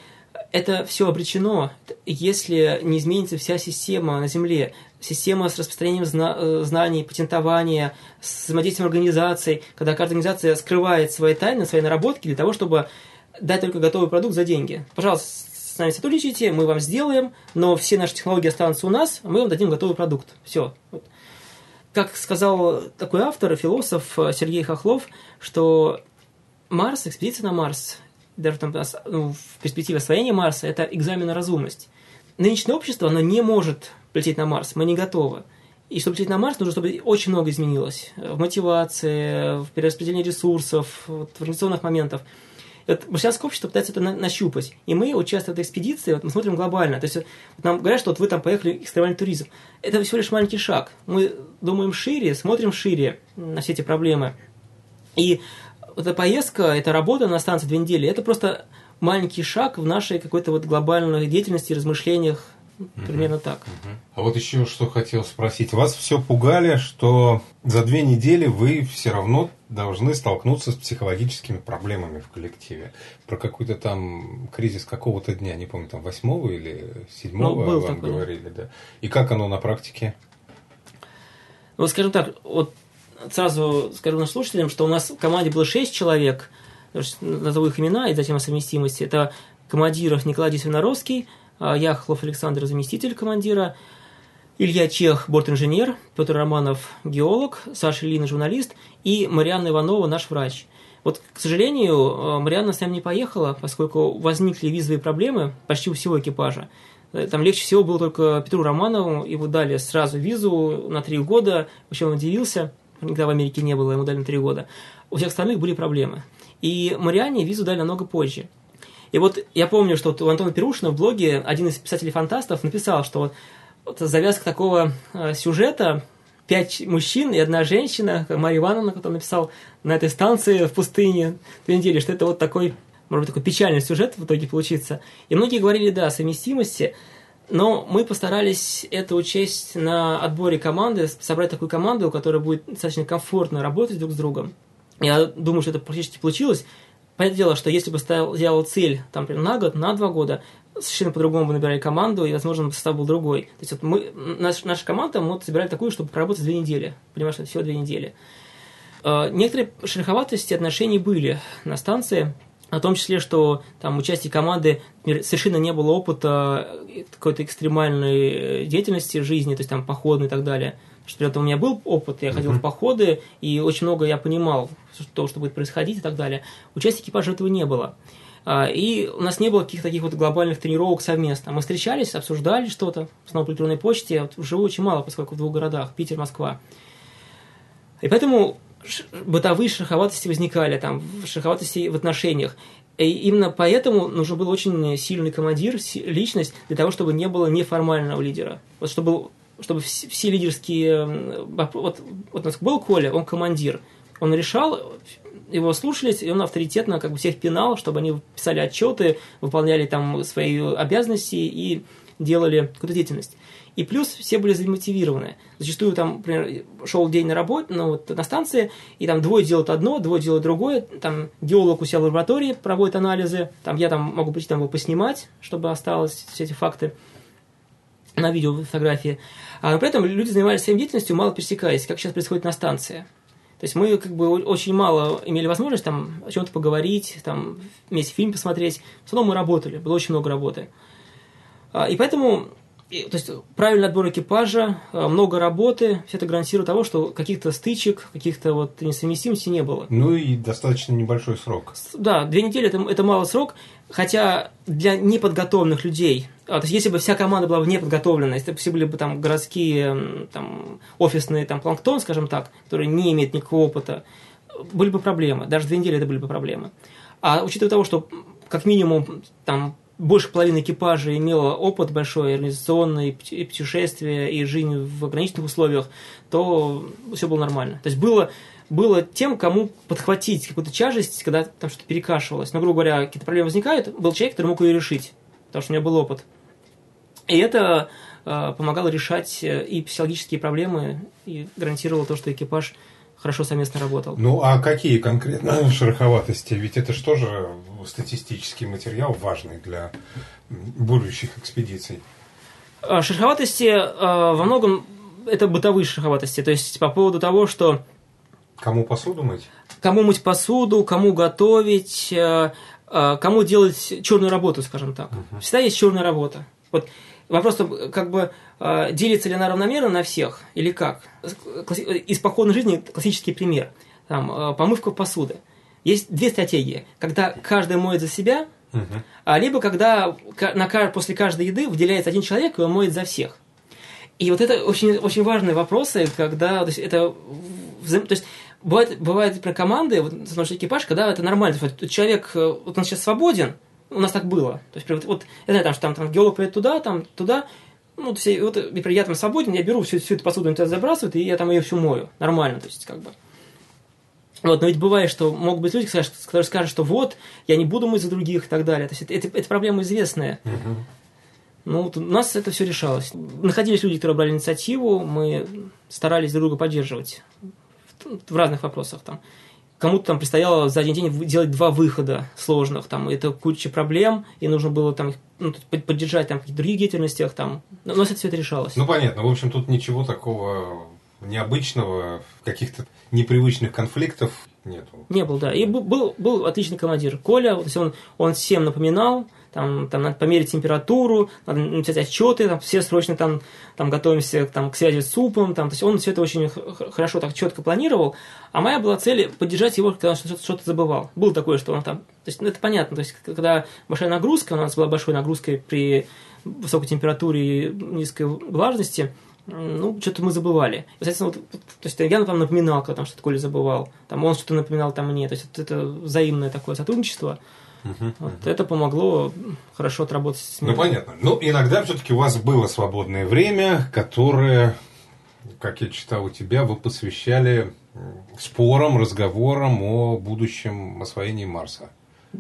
это все обречено, если не изменится вся система на Земле, система с распространением зна- э, знаний, патентования, с взаимодействием организаций, когда каждая организация скрывает свои тайны, свои наработки для того, чтобы дать только готовый продукт за деньги. Пожалуйста, с нами сотрудничайте, мы вам сделаем, но все наши технологии останутся у нас, мы вам дадим готовый продукт. Все. Как сказал такой автор, философ э, Сергей Хохлов, что Марс, экспедиция на Марс, даже там, ну, в перспективе освоения Марса, это экзамен на разумность. Нынешнее общество, оно не может полететь на Марс, мы не готовы. И чтобы лететь на Марс, нужно, чтобы очень много изменилось в мотивации, в перераспределении ресурсов, вот, в организационных моментах. Вот марсианское общество пытается это на, нащупать. И мы, участвуя в этой экспедиции, вот, мы смотрим глобально. То есть вот, нам говорят, что вот вы там поехали экстремальный туризм. Это всего лишь маленький шаг. Мы думаем шире, смотрим шире на все эти проблемы. И эта поездка, эта работа на станции две недели, это просто маленький шаг в нашей какой-то вот глобальной деятельности, размышлениях, Примерно так. А вот еще что хотел спросить. Вас все пугали, что за две недели вы все равно должны столкнуться с психологическими проблемами в коллективе. Про какой-то там кризис какого-то дня, не помню, там восьмого или седьмого ну, вам такой, говорили, да. И как оно на практике? Ну, скажем так, вот сразу скажу нашим слушателям, что у нас в команде было шесть человек, назову их имена и затем о совместимости. Это командиров Николай Дисвиноровский, а, Яхлов Александр, заместитель командира, Илья Чех, бортинженер, Петр Романов, геолог, Саша Лина, журналист, и Марианна Иванова, наш врач. Вот, к сожалению, а, Марианна с нами не поехала, поскольку возникли визовые проблемы почти у всего экипажа. Э, там легче всего было только Петру Романову, его дали сразу визу на три года, вообще он удивился, никогда в Америке не было, ему дали на три года. У всех остальных были проблемы. И Мариане визу дали намного позже. И вот я помню, что вот у Антона Перушина в блоге один из писателей-фантастов написал, что вот, завязка такого э, сюжета пять мужчин и одна женщина, Мария Ивановна, который написал на этой станции в пустыне две недели, что это вот такой, может быть, такой печальный сюжет в итоге получится. И многие говорили, да, о совместимости, но мы постарались это учесть на отборе команды, собрать такую команду, которая будет достаточно комфортно работать друг с другом. Я думаю, что это практически получилось понятное дело, что если бы ставил, делал цель, там, например, на год, на два года, совершенно по-другому бы набирали команду, и, возможно, состав был другой. То есть вот мы, наш, наша команда, мы вот собирали такую, чтобы проработать две недели. Понимаешь, это всего две недели. Э, некоторые шероховатости отношений были на станции, о том числе, что там участие команды совершенно не было опыта какой-то экстремальной деятельности жизни, то есть там походной и так далее. Что при этом у меня был опыт, я ходил uh-huh. в походы, и очень много я понимал, то, что будет происходить и так далее. Участия экипажа этого не было. А, и у нас не было каких-то таких вот глобальных тренировок совместно. Мы встречались, обсуждали что-то, снова по электронной почте. Вот живу очень мало, поскольку в двух городах, Питер, Москва. И поэтому бытовые шероховатости возникали, там, шероховатости в отношениях. И именно поэтому нужен был очень сильный командир, личность, для того, чтобы не было неформального лидера. Вот чтобы, чтобы все лидерские... Вот, вот у нас был Коля, он командир. Он решал, его слушались, и он авторитетно как бы всех пинал, чтобы они писали отчеты, выполняли там свои обязанности и делали какую-то деятельность. И плюс все были замотивированы. Зачастую там, например, шел день на работе, ну, вот, на станции, и там двое делают одно, двое делают другое. Там геолог у себя в лаборатории проводит анализы. Там я там могу прийти там его поснимать, чтобы осталось все эти факты на видео, фотографии. А, при этом люди занимались своей деятельностью, мало пересекаясь, как сейчас происходит на станции. То есть мы как бы очень мало имели возможность там о чем-то поговорить, там вместе фильм посмотреть. В основном мы работали, было очень много работы. А, и поэтому и, то есть правильный отбор экипажа, э, много работы, все это гарантирует того, что каких-то стычек, каких-то вот несовместимостей не было. Ну и достаточно небольшой срок. Да, две недели это, это мало срок, хотя для неподготовленных людей, а, то есть если бы вся команда была неподготовлена, если бы все были бы там городские, там, офисные, там, планктон, скажем так, которые не имеют никакого опыта, были бы проблемы, даже две недели это были бы проблемы. А учитывая того, что как минимум там больше половины экипажа имела опыт большой, организационный, и путешествия, и жизнь в ограниченных условиях, то все было нормально. То есть было, было тем, кому подхватить какую-то тяжесть, когда там что-то перекашивалось. Но, грубо говоря, какие-то проблемы возникают, был человек, который мог ее решить, потому что у него был опыт. И это э, помогало решать э, и психологические проблемы, и гарантировало то, что экипаж хорошо совместно работал. Ну, а какие конкретно шероховатости? Ведь это же статистический материал важный для будущих экспедиций? А, шероховатости э, во многом это бытовые шероховатости. То есть по поводу того, что... Кому посуду мыть? Кому мыть посуду, кому готовить, э, кому делать черную работу, скажем так. Угу. Всегда есть черная работа. Вот Вопрос, как бы, а, делится ли она равномерно на всех или как? Из походной жизни классический пример. Там, а, помывка посуды. Есть две стратегии. Когда каждый моет за себя, угу. либо когда на, после каждой еды выделяется один человек, и он моет за всех. И вот это очень, очень важные вопросы, когда то есть это то есть бывает, бывает например, команды, вот экипаж, когда это нормально. Вот человек, э, вот он сейчас свободен, у нас так было. То есть, вот, я знаю, там, что там, там геолог приедет туда, там, туда, ну, все, вот, например, я там свободен, я беру всю, всю эту посуду, туда забрасывают, и я там ее всю мою. Нормально, то есть, как бы. Вот, но ведь бывает, что могут быть люди, которые скажут, что вот, я не буду мыть за других и так далее. То есть, это, это, это проблема известная. Ну, вот у нас это все решалось. Находились люди, которые брали инициативу, мы старались друг друга поддерживать в, в разных вопросах. Там кому-то там предстояло за один день делать два выхода сложных, там, это куча проблем, и нужно было там ну, поддержать там, в каких-то других деятельностях, там, но у нас это все это решалось. Ну, понятно, в общем, тут ничего такого необычного, каких-то непривычных конфликтов нету. Не было, да. И был, был, был отличный командир. Коля, он, он всем напоминал, там, там надо померить температуру, надо написать отчеты, там, все срочно там, там готовимся там, к связи с супом, там, то есть он все это очень хорошо так четко планировал, а моя была цель поддержать его, когда он что-то, что забывал. Было такое, что он там, то есть ну, это понятно, то есть когда большая нагрузка, у нас была большой нагрузкой при высокой температуре и низкой влажности, ну, что-то мы забывали. И, соответственно, вот, то есть я там напоминал, когда там что-то Коля забывал, там он что-то напоминал там мне, то есть это, это взаимное такое сотрудничество. Угу, вот угу. Это помогло хорошо отработать с Ну, понятно. Ну, иногда все-таки у вас было свободное время, которое, как я читал у тебя, вы посвящали спорам, разговорам о будущем освоении Марса.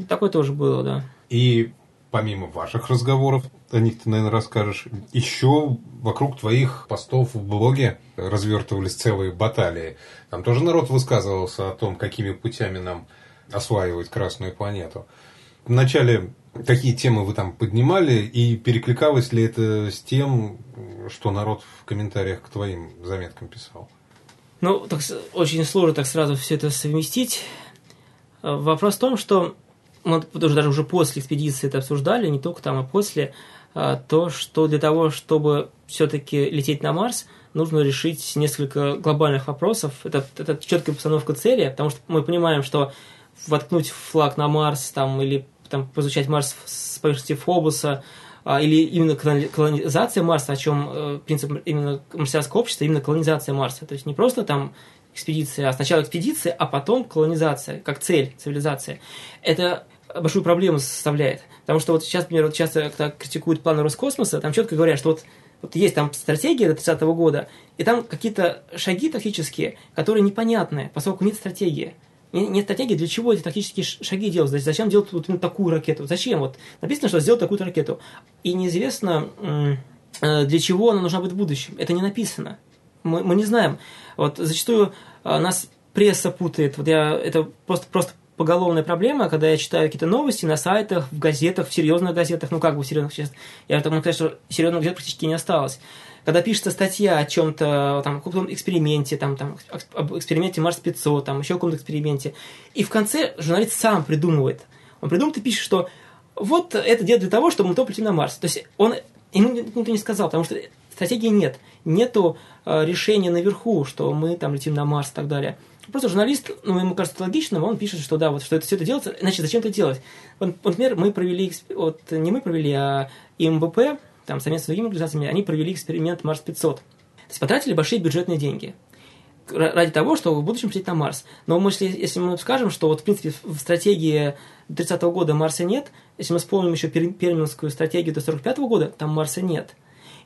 Такое тоже было, да. И помимо ваших разговоров, о них ты, наверное, расскажешь, еще вокруг твоих постов в блоге развертывались целые баталии. Там тоже народ высказывался о том, какими путями нам осваивать Красную планету. Вначале какие темы вы там поднимали, и перекликалось ли это с тем, что народ в комментариях к твоим заметкам писал? Ну, так очень сложно так сразу все это совместить. Э, вопрос в том, что мы тоже даже уже после экспедиции это обсуждали, не только там, а после, э, то, что для того, чтобы все-таки лететь на Марс, нужно решить несколько глобальных вопросов. Это, это четкая постановка цели, потому что мы понимаем, что воткнуть флаг на Марс там, или там, изучать Марс с поверхности Фобуса, а, или именно колонизация Марса, о чем э, принцип именно марсианского общества, именно колонизация Марса. То есть не просто там экспедиция, а сначала экспедиция, а потом колонизация, как цель цивилизации. Это большую проблему составляет. Потому что вот сейчас, например, вот часто когда критикуют планы Роскосмоса, там четко говорят, что вот, вот есть там стратегия до 30 -го года, и там какие-то шаги тактические, которые непонятны, поскольку нет стратегии нет стратегии, для чего эти тактические шаги делать, зачем делать вот именно такую ракету, зачем, вот написано, что сделать такую ракету, и неизвестно, э, для чего она нужна будет в будущем, это не написано, мы, мы не знаем, вот зачастую э, нас пресса путает, вот я, это просто, просто поголовная проблема, когда я читаю какие-то новости на сайтах, в газетах, в серьезных газетах, ну как бы в серьезных, сейчас, я там что серьезных газет практически не осталось когда пишется статья о чем-то, там, каком-то эксперименте, там, там, об эксперименте Марс 500, там, еще о каком-то эксперименте, и в конце журналист сам придумывает. Он придумывает и пишет, что вот это делает для того, чтобы мы то полетим на Марс. То есть он ему никто не сказал, потому что стратегии нет. Нету э, решения наверху, что мы там летим на Марс и так далее. Просто журналист, ну, ему кажется логичным, он пишет, что да, вот что это все это делается, значит, зачем это делать? Вот, например, мы провели, вот не мы провели, а МБП там совместно с другими организациями, они провели эксперимент Марс-500. То есть потратили большие бюджетные деньги ради того, чтобы в будущем лететь на Марс. Но мы, если, если мы скажем, что вот в принципе в стратегии 30 -го года Марса нет, если мы вспомним еще Перминскую стратегию до 45 -го года, там Марса нет.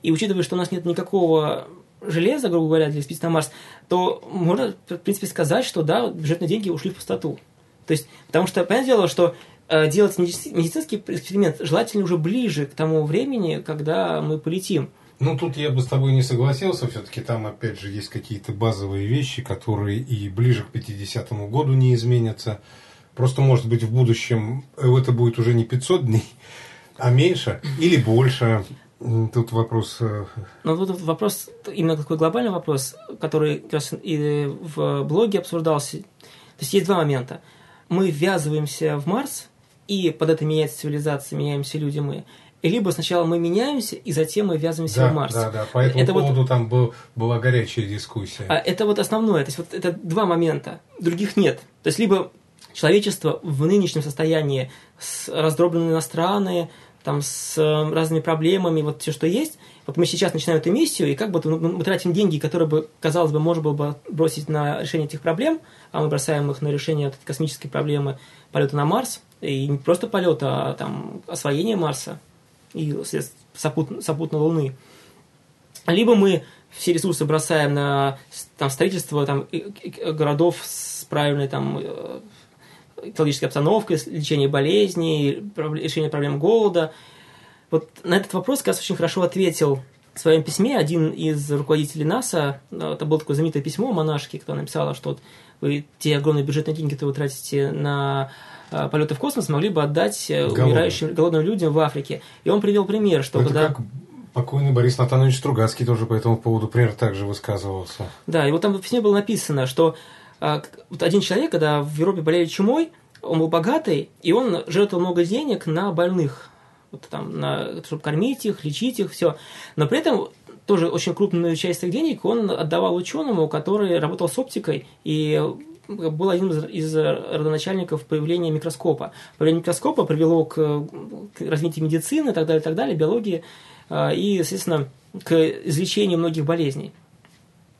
И учитывая, что у нас нет никакого железа, грубо говоря, для экспедиции на Марс, то можно, в принципе, сказать, что да, бюджетные деньги ушли в пустоту. То есть, потому что, понятное дело, что делать медицинский эксперимент желательно уже ближе к тому времени, когда мы полетим. Ну, тут я бы с тобой не согласился. Все-таки там, опять же, есть какие-то базовые вещи, которые и ближе к 50-му году не изменятся. Просто, может быть, в будущем это будет уже не 500 дней, а меньше или больше. Тут вопрос... Э, ну, тут вопрос, именно такой глобальный вопрос, который как раз и в блоге обсуждался. То есть, есть два момента. Мы ввязываемся в Марс, и под это меняется цивилизация, меняемся люди мы. Либо сначала мы меняемся, и затем мы ввязываемся да, в Марс. Да, да, по этому это поводу вот, там был, была горячая дискуссия. А это вот основное, то есть вот это два момента, других нет. То есть либо человечество в нынешнем состоянии с раздробленные на страны, там с э, разными проблемами, вот все, что есть. Вот мы сейчас начинаем эту миссию, и как бы мы тратим деньги, которые бы, казалось бы, можно было бы бросить на решение этих проблем, а мы бросаем их на решение космической проблемы полета на Марс, и не просто полета, а там освоение Марса и сопут, сопутно Луны. Либо мы все ресурсы бросаем на там, строительство там, городов с правильной там, э, экологической обстановкой, лечение болезней, решение проблем голода. Вот на этот вопрос, как раз, очень хорошо ответил в своем письме один из руководителей НАСА, это было такое знаменитое письмо монашки, которая написала, что вот вы те огромные бюджетные деньги, которые вы тратите на Э, полеты в космос могли бы отдать э, Голодным. умирающим голодным людям в Африке. И он привел пример, что Это когда... Как покойный Борис Натанович Стругацкий тоже по этому поводу пример также высказывался. Да, и вот там в письме было написано, что а, вот один человек, когда в Европе болели чумой, он был богатый, и он жертвовал много денег на больных, вот там, на, чтобы кормить их, лечить их, все. Но при этом тоже очень крупную часть этих денег он отдавал ученому, который работал с оптикой и был один из, из родоначальников появления микроскопа. Появление микроскопа привело к, к развитию медицины и так далее, и так далее, биологии а, и, естественно, к излечению многих болезней.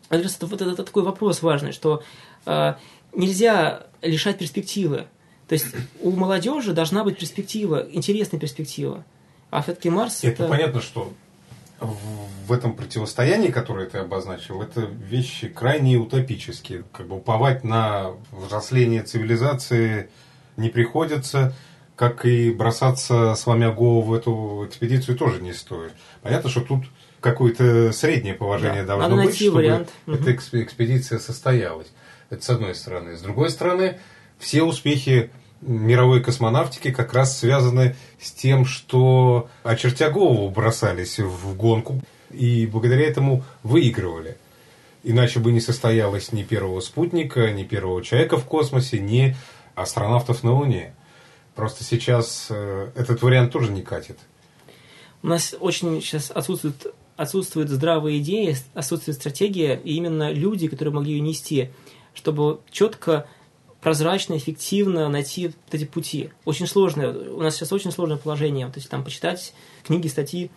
Это, вот это, это такой вопрос важный, что э, нельзя лишать перспективы. То есть у молодежи должна быть перспектива, интересная перспектива. А все-таки Марс... Это, это понятно, что в этом противостоянии, которое ты обозначил, это вещи крайне утопические. Как бы уповать на взросление цивилизации не приходится, как и бросаться сломя голову в эту экспедицию тоже не стоит. Понятно, что тут какое-то среднее положение да. должно быть, чтобы вариант. эта экспедиция состоялась. Это с одной стороны. С другой стороны, все успехи мировой космонавтики как раз связаны с тем, что очертя голову бросались в гонку и благодаря этому выигрывали. Иначе бы не состоялось ни первого спутника, ни первого человека в космосе, ни астронавтов на Луне. Просто сейчас э, этот вариант тоже не катит. У нас очень сейчас отсутствует, отсутствует здравая идея, отсутствует стратегия, и именно люди, которые могли ее нести, чтобы четко прозрачно, эффективно найти вот эти пути. Очень сложно. У нас сейчас очень сложное положение. То есть там почитать книги, статьи.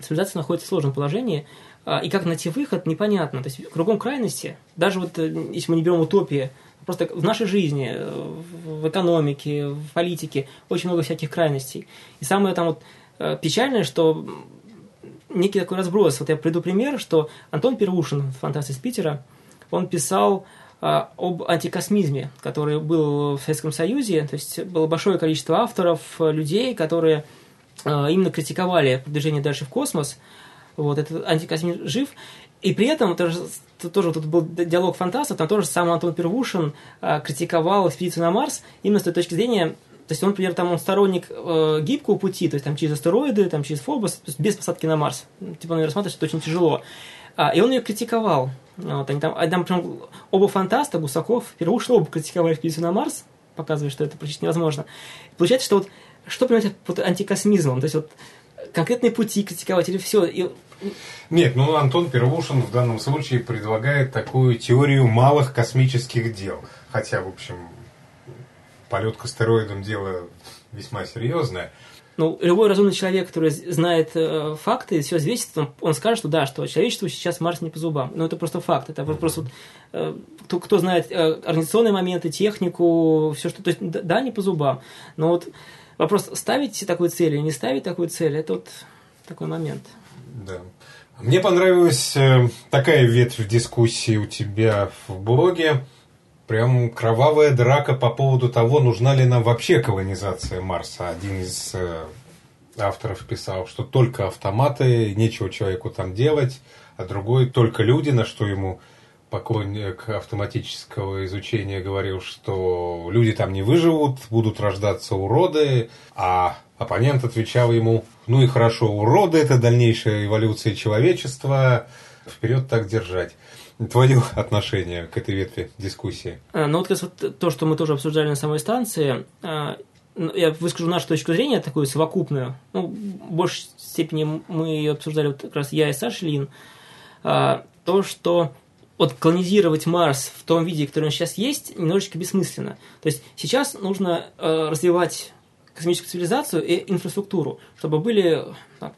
Цивилизация находится в сложном положении. А, и как найти выход, непонятно. То есть кругом крайности, даже вот э, если мы не берем утопии, просто в нашей жизни, э, в экономике, в политике очень много всяких крайностей. И самое там вот э, печальное, что некий такой разброс. Вот я приду пример, что Антон Первушин, фантаст из Питера, он писал об антикосмизме, который был в Советском Союзе. То есть было большое количество авторов, людей, которые а, именно критиковали движение дальше в космос. Вот, этот антикосмизм жив. И при этом, тоже, тоже тут был диалог фантастов, там тоже сам Антон Первушин а, критиковал экспедицию на Марс именно с той точки зрения, то есть он, например, там он сторонник э, гибкого пути, то есть там через астероиды, там через Фобос, без посадки на Марс. Типа он рассматривает, что это очень тяжело. А, и он ее критиковал. Вот, они там, они там прям оба фантаста, Гусаков, Первушин, оба критиковали экспедицию на Марс, показывая, что это практически невозможно. И получается, что вот что понимаете под антикосмизмом? То есть вот конкретные пути критиковать или все? И... Нет, ну Антон Первушин в данном случае предлагает такую теорию малых космических дел. Хотя, в общем, полет к астероидам дело весьма серьезное ну, любой разумный человек, который знает э, факты, все взвесит, он, он скажет, что да, что человечеству сейчас Марс не по зубам. Но это просто факт. Это просто вот, э, кто, кто знает э, организационные моменты, технику, все, что... То есть, да, не по зубам. Но вот вопрос, ставить такую цель или не ставить такую цель, это вот такой момент. Да. Мне понравилась э, такая ветвь дискуссии у тебя в блоге. Прям кровавая драка по поводу того, нужна ли нам вообще колонизация Марса. Один из э, авторов писал, что только автоматы, нечего человеку там делать, а другой только люди, на что ему поклонник автоматического изучения говорил, что люди там не выживут, будут рождаться уроды, а оппонент отвечал ему, ну и хорошо, уроды – это дальнейшая эволюция человечества, вперед так держать твое отношение к этой ветви дискуссии? А, ну, вот как вот то, что мы тоже обсуждали на самой станции, а, ну, я выскажу нашу точку зрения, такую совокупную. Ну, в большей степени мы ее обсуждали вот как раз я и Саша Лин. А, то, что вот колонизировать Марс в том виде, который он сейчас есть, немножечко бессмысленно. То есть сейчас нужно развивать космическую цивилизацию и инфраструктуру, чтобы были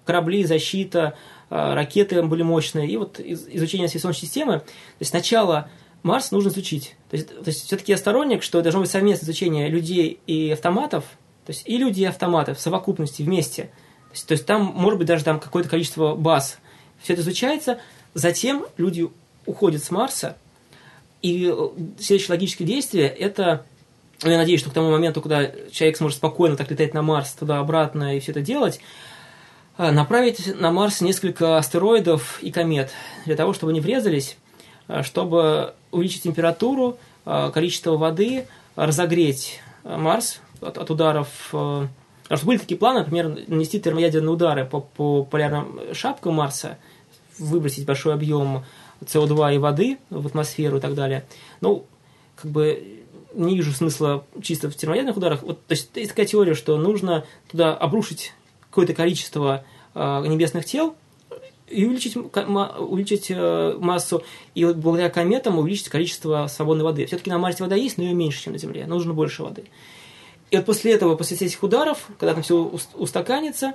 корабли, защита, ракеты были мощные, и вот изучение Солнечной системы. То есть сначала Марс нужно изучить. То есть, есть все-таки я сторонник, что должно быть совместное изучение людей и автоматов, то есть и людей, и автоматов в совокупности вместе. То есть, то есть там может быть даже там какое-то количество баз. Все это изучается, затем люди уходят с Марса, и э, следующее логическое действие – это я надеюсь, что к тому моменту, когда человек сможет спокойно так летать на Марс, туда-обратно и все это делать, направить на Марс несколько астероидов и комет для того, чтобы они врезались, а, чтобы увеличить температуру, а, количество воды, разогреть Марс от, от ударов. Потому что были такие планы, например, нанести термоядерные удары по, по полярным шапкам Марса, выбросить большой объем СО2 и воды в атмосферу и так далее. Ну, как бы не вижу смысла чисто в термоядерных ударах. Вот, то есть есть такая теория, что нужно туда обрушить какое-то количество э, небесных тел и увеличить, увеличить э, массу, и вот благодаря кометам увеличить количество свободной воды. Все-таки на Марсе вода есть, но ее меньше, чем на Земле. Нужно больше воды. И вот после этого, после этих ударов, когда там все устаканится,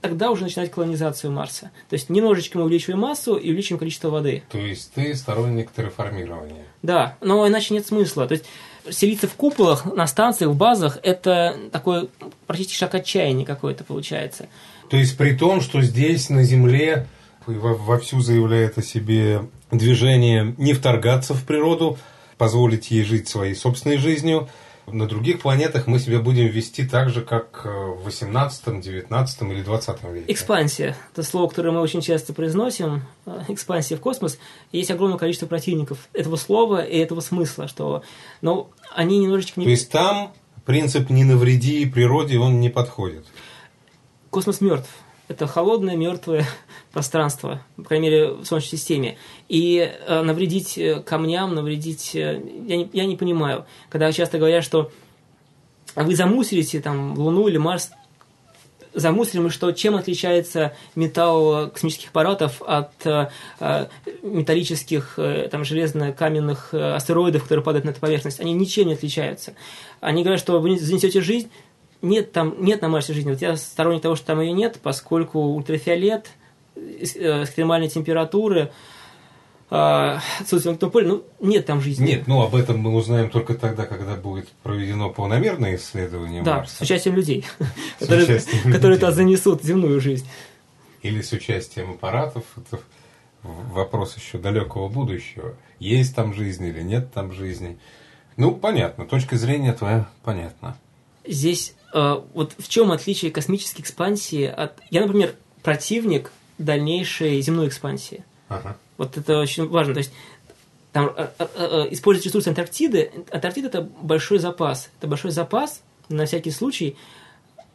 тогда уже начинать колонизацию Марса. То есть немножечко мы увеличиваем массу и увеличиваем количество воды. То есть ты сторонник терраформирования? Да, но иначе нет смысла. То есть селиться в куполах, на станциях, в базах, это такой практически шаг отчаяния какой-то получается. То есть при том, что здесь на Земле вовсю заявляет о себе движение не вторгаться в природу, позволить ей жить своей собственной жизнью, на других планетах мы себя будем вести так же, как в 18, 19 или 20 веке. Экспансия. Это слово, которое мы очень часто произносим. Э, экспансия в космос. Есть огромное количество противников этого слова и этого смысла, что но они немножечко... Не... То есть там принцип «не навреди природе» он не подходит? Космос мертв. Это холодное, мертвое пространство, по крайней мере, в Солнечной системе. И э, навредить э, камням, навредить... Э, я, не, я не понимаю. Когда часто говорят, что вы замусорите там Луну или Марс, замыслим, что чем отличается металл космических аппаратов от э, металлических, э, там, железно-каменных астероидов, которые падают на эту поверхность. Они ничем не отличаются. Они говорят, что вы занесете жизнь, нет там нет на Марсе жизни. Вот я сторонник того, что там ее нет, поскольку ультрафиолет, э, экстремальные температуры, отсутствие магнитного поля, ну, нет там жизни. Нет, ну, об этом мы узнаем только тогда, когда будет проведено полномерное исследование да, Марса. с участием людей, которые, которые туда занесут земную жизнь. Или с участием аппаратов. Это вопрос еще далекого будущего. Есть там жизнь или нет там жизни. Ну, понятно, точка зрения твоя понятна. Здесь вот в чем отличие космической экспансии от... Я, например, противник дальнейшей земной экспансии. Ага. Вот это очень важно. То есть там э, э, э, использовать ресурсы Антарктиды. Антарктида это большой запас. Это большой запас на всякий случай.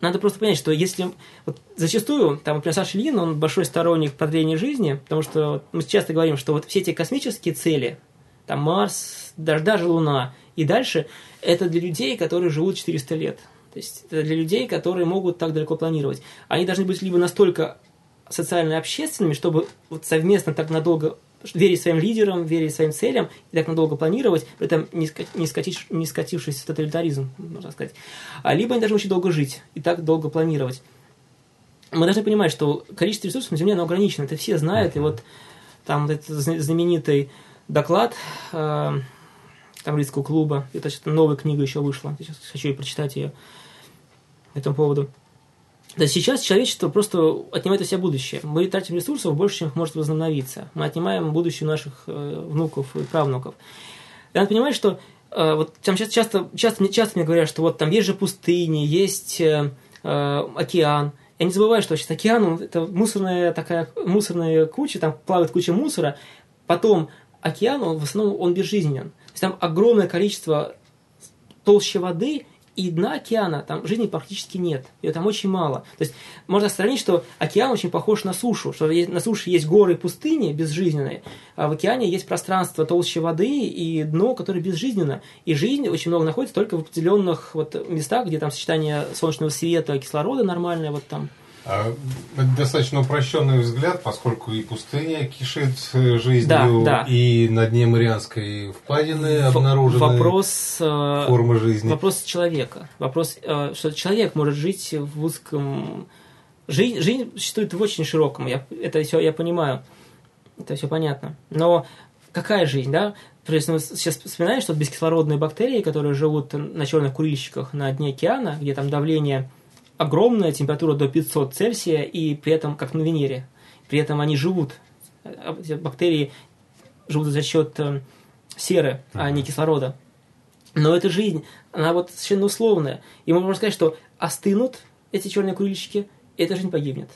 Надо просто понять, что если вот зачастую, там, например, Саша Лин, он большой сторонник продления жизни, потому что мы часто говорим, что вот все эти космические цели, там Марс, даже, даже Луна и дальше, это для людей, которые живут 400 лет. То есть это для людей, которые могут так далеко планировать. Они должны быть либо настолько социально-общественными, чтобы вот совместно так надолго верить своим лидерам, верить своим целям и так надолго планировать, при этом не, скатить, не скатившись в тоталитаризм, можно сказать. А либо они должны очень долго жить и так долго планировать. Мы должны понимать, что количество ресурсов на Земле оно ограничено, это все знают, и вот там этот знаменитый доклад э, Таврийского клуба, это что-то новая книга еще вышла, сейчас хочу и прочитать ее этому поводу. Да сейчас человечество просто отнимает у себя будущее. Мы тратим ресурсов больше, чем их может возобновиться. Мы отнимаем будущее наших э, внуков и правнуков. И надо понимать, что э, вот там часто, часто, часто, часто мне говорят, что вот там есть же пустыни, есть э, э, океан. Я не забываю, что сейчас океан это мусорная такая мусорная куча, там плавает куча мусора. Потом океан, он в основном он безжизненен. То есть там огромное количество толще воды, и дна океана там жизни практически нет. Ее там очень мало. То есть можно сравнить, что океан очень похож на сушу, что на суше есть горы и пустыни безжизненные, а в океане есть пространство толще воды и дно, которое безжизненно. И жизнь очень много находится только в определенных вот местах, где там сочетание солнечного света, кислорода нормальное, вот там достаточно упрощенный взгляд, поскольку и пустыня кишит э, жизнью, да, да. и на дне Марианской впадины обнаружены вопрос, э, формы жизни. Вопрос человека. Вопрос, э, что человек может жить в узком... Жизнь, жизнь существует в очень широком, я, это все я понимаю, это все понятно. Но какая жизнь, да? То есть мы сейчас вспоминаем, что бескислородные бактерии, которые живут на черных курильщиках на дне океана, где там давление огромная температура до 500 Цельсия, и при этом, как на Венере, при этом они живут. Эти бактерии живут за счет э, серы, а не кислорода. Но эта жизнь, она вот совершенно условная. И мы можем сказать, что остынут эти черные курильщики, и эта жизнь погибнет.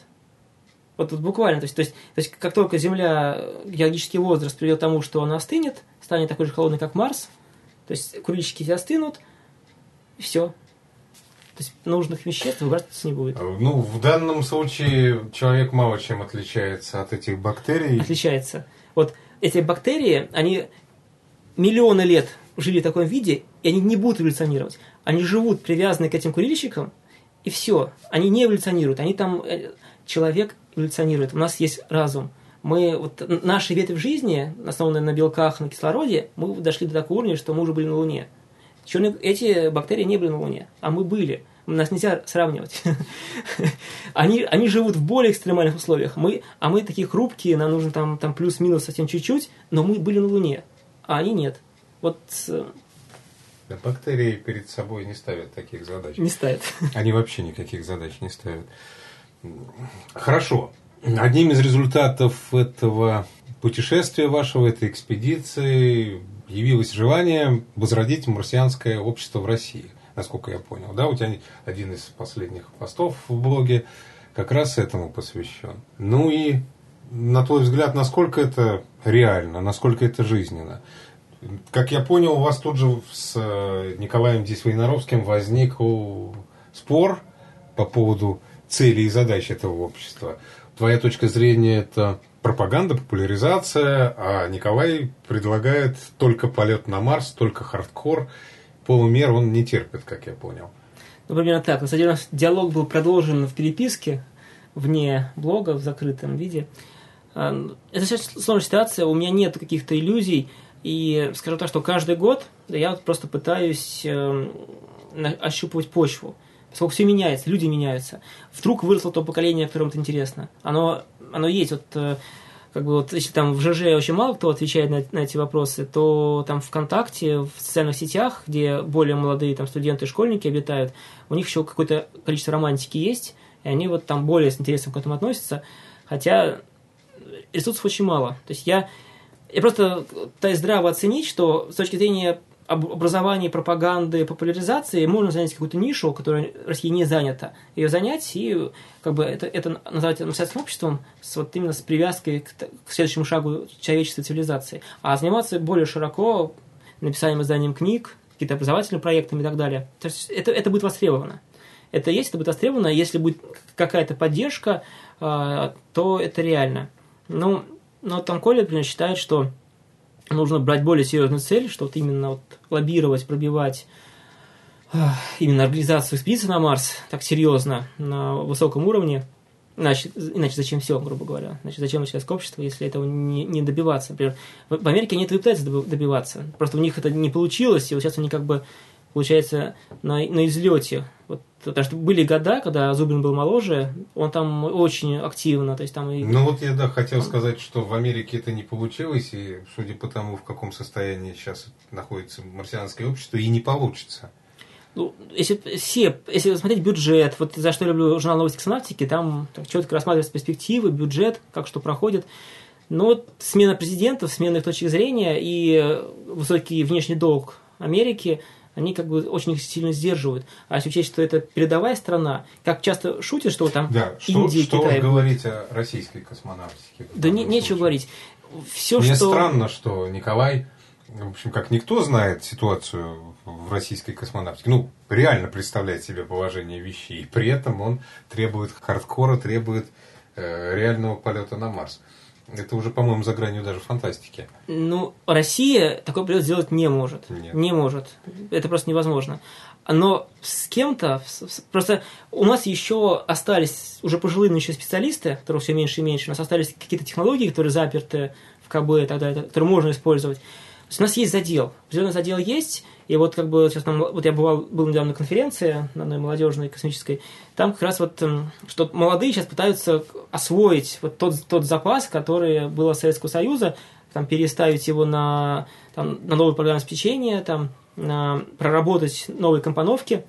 Вот, вот буквально, то есть, то, есть, то есть, как только Земля, геологический возраст приведет к тому, что она остынет, станет такой же холодной, как Марс, то есть курильщики все остынут, и все, то есть нужных веществ выбрасываться не будет. Ну, в данном случае человек мало чем отличается от этих бактерий. Отличается. Вот эти бактерии, они миллионы лет жили в таком виде, и они не будут эволюционировать. Они живут привязанные к этим курильщикам, и все. Они не эволюционируют. Они там... Э, человек эволюционирует. У нас есть разум. Мы, вот, наши ветви в жизни, основанные на белках, на кислороде, мы дошли до такого уровня, что мы уже были на Луне. Черные, эти бактерии не были на Луне, а мы были. Нас нельзя сравнивать. они, они живут в более экстремальных условиях. Мы, а мы такие хрупкие, нам нужно там, там плюс-минус совсем чуть-чуть, но мы были на Луне, а они нет. Вот э, да, бактерии перед собой не ставят таких задач. Не ставят. Они вообще никаких задач не ставят. Хорошо. Одним из результатов этого путешествия вашего, этой экспедиции явилось желание возродить марсианское общество в России, насколько я понял. Да, у тебя один из последних постов в блоге как раз этому посвящен. Ну и, на твой взгляд, насколько это реально, насколько это жизненно? Как я понял, у вас тут же с э, Николаем Дисвойнаровским возник спор по поводу целей и задач этого общества. Твоя точка зрения – это пропаганда, популяризация, а Николай предлагает только полет на Марс, только хардкор. Полумер он не терпит, как я понял. Ну, примерно так. Деле, у нас диалог был продолжен в переписке, вне блога, в закрытом виде. А, это сейчас сложная ситуация, у меня нет каких-то иллюзий. И скажу так, что каждый год я просто пытаюсь э, ощупывать почву. Поскольку все меняется, люди меняются. Вдруг выросло то поколение, которому это интересно. Оно, оно есть. Вот, э, как бы вот, если там в ЖЖ очень мало кто отвечает на, на эти вопросы, то там ВКонтакте, в социальных сетях, где более молодые там студенты школьники обитают, у них еще какое-то количество романтики есть, и они вот там более с интересом к этому относятся. Хотя ресурсов очень мало. То есть я, я просто пытаюсь здраво оценить, что с точки зрения образования, пропаганды, популяризации можно занять какую-то нишу, которая в России не занята, ее занять и как бы это, это назвать настоящим обществом с, вот именно с привязкой к, к следующему шагу человеческой цивилизации. А заниматься более широко написанием, изданием книг, какие-то образовательными проектами и так далее. То есть это, это будет востребовано. Это есть, это будет востребовано. Если будет какая-то поддержка, э, то это реально. Ну, но там Коля, например, считает, что нужно брать более серьезную цель, что вот именно вот лоббировать, пробивать именно организацию экспедиции на Марс так серьезно, на высоком уровне, иначе, иначе зачем все, грубо говоря? Значит, зачем человеческое общество, если этого не, не добиваться? Например, в Америке они этого пытаются добиваться, просто у них это не получилось, и вот сейчас они как бы, получается, на, на излете. Вот Потому что были года, когда Зубин был моложе, он там очень активно, то есть там и... Ну вот я, да, хотел сказать, что в Америке это не получилось, и судя по тому, в каком состоянии сейчас находится марсианское общество, и не получится. Ну, если все, если смотреть бюджет, вот за что я люблю журнал «Новости космонавтики», там так, четко рассматриваются перспективы, бюджет, как что проходит. Но вот смена президентов, смена их точки зрения и высокий внешний долг Америки – они как бы очень их сильно сдерживают. А если учесть, что это передовая страна, как часто шутят, что там да, Индия, что, Китай... Что говорить о российской космонавтике? Да не, нечего говорить. Все, Мне что... странно, что Николай, в общем, как никто знает ситуацию в российской космонавтике, ну, реально представляет себе положение вещей, и при этом он требует хардкора, требует э, реального полета на Марс. Это уже, по-моему, за гранью даже фантастики. Ну, Россия такой полет сделать не может. Нет. Не может. Это просто невозможно. Но с кем-то, просто у нас еще остались уже пожилые еще специалисты, которых все меньше и меньше, у нас остались какие-то технологии, которые заперты в КБ и так далее, которые можно использовать есть у нас есть задел. Зеленый задел есть, и вот как бы сейчас там, вот я бывал, был недавно на конференции, на одной молодежной космической, там как раз вот, эм, что молодые сейчас пытаются освоить вот тот, тот запас, который был от Советского Союза, там переставить его на, там, на новое программное обеспечение, там, на, проработать новые компоновки.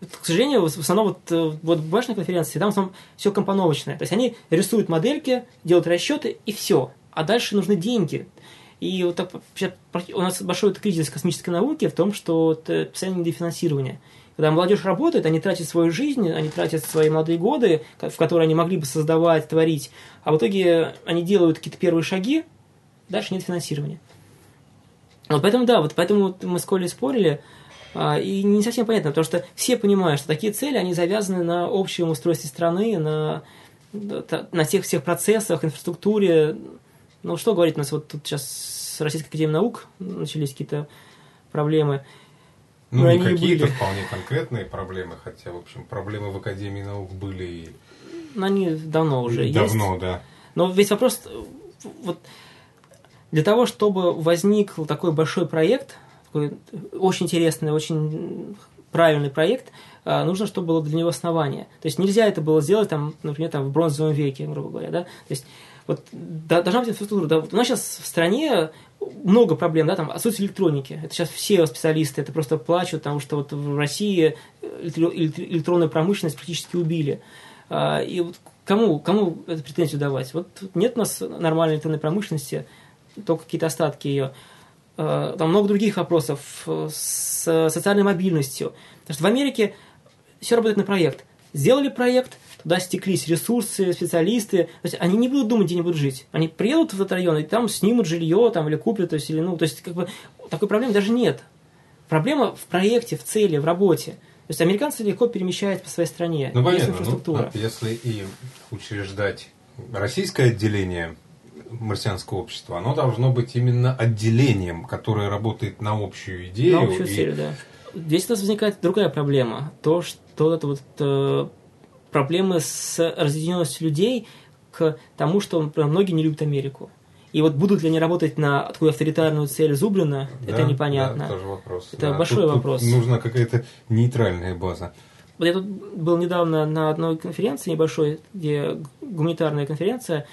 К сожалению, в основном вот, э, вот башенной конференции там в основном все компоновочное. То есть они рисуют модельки, делают расчеты и все. А дальше нужны деньги. И вот так, у нас большой кризис космической науки в том, что это постоянное недофинансирование. Когда молодежь работает, они тратят свою жизнь, они тратят свои молодые годы, в которые они могли бы создавать, творить, а в итоге они делают какие-то первые шаги, дальше нет финансирования. Вот поэтому, да, вот поэтому мы с Колей спорили, а, и не совсем понятно, потому что все понимают, что такие цели, они завязаны на общем устройстве страны, на, на тех всех процессах, инфраструктуре. Ну, что говорить, у нас вот тут сейчас с Российской Академией Наук начались какие-то проблемы. Ну, Но не какие-то вполне конкретные проблемы, хотя, в общем, проблемы в Академии наук были и... Ну, они давно уже давно, есть. Давно, да. Но весь вопрос, вот, для того, чтобы возник такой большой проект, такой очень интересный, очень правильный проект, а, нужно, чтобы было для него основание. То есть нельзя это было сделать, там, например, там, в бронзовом веке, грубо говоря. Да? То есть вот должна быть инфраструктура. Да, вот у нас сейчас в стране много проблем, да, там отсутствие электроники. Это сейчас все специалисты, это просто плачут, потому что вот в России электронную промышленность практически убили. А, и вот кому, кому эту претензию давать? Вот нет у нас нормальной электронной промышленности, только какие-то остатки ее. Э, там много других вопросов э, с социальной мобильностью. Потому что в Америке все работает на проект. Сделали проект, туда стеклись ресурсы, специалисты. То есть они не будут думать, где они будут жить. Они приедут в этот район и там снимут жилье там, или купят. То есть, или, ну, то есть как бы, такой проблемы даже нет. Проблема в проекте, в цели, в работе. То есть американцы легко перемещаются по своей стране. Ну, Есть понятно. инфраструктура. Ну, если и учреждать российское отделение марсианского общества, оно должно быть именно отделением, которое работает на общую идею. На общую и- цель, да. Здесь у нас возникает другая проблема. То, что это вот э, проблемы с разъединенностью людей к тому, что например, многие не любят Америку. И вот будут ли они работать на такую авторитарную цель Зублина, Да, это непонятно. Да, тоже вопрос. Это Да, большой тут- тут вопрос. нужна какая-то нейтральная база. Вот я тут был недавно на одной конференции небольшой, где гуманитарная конференция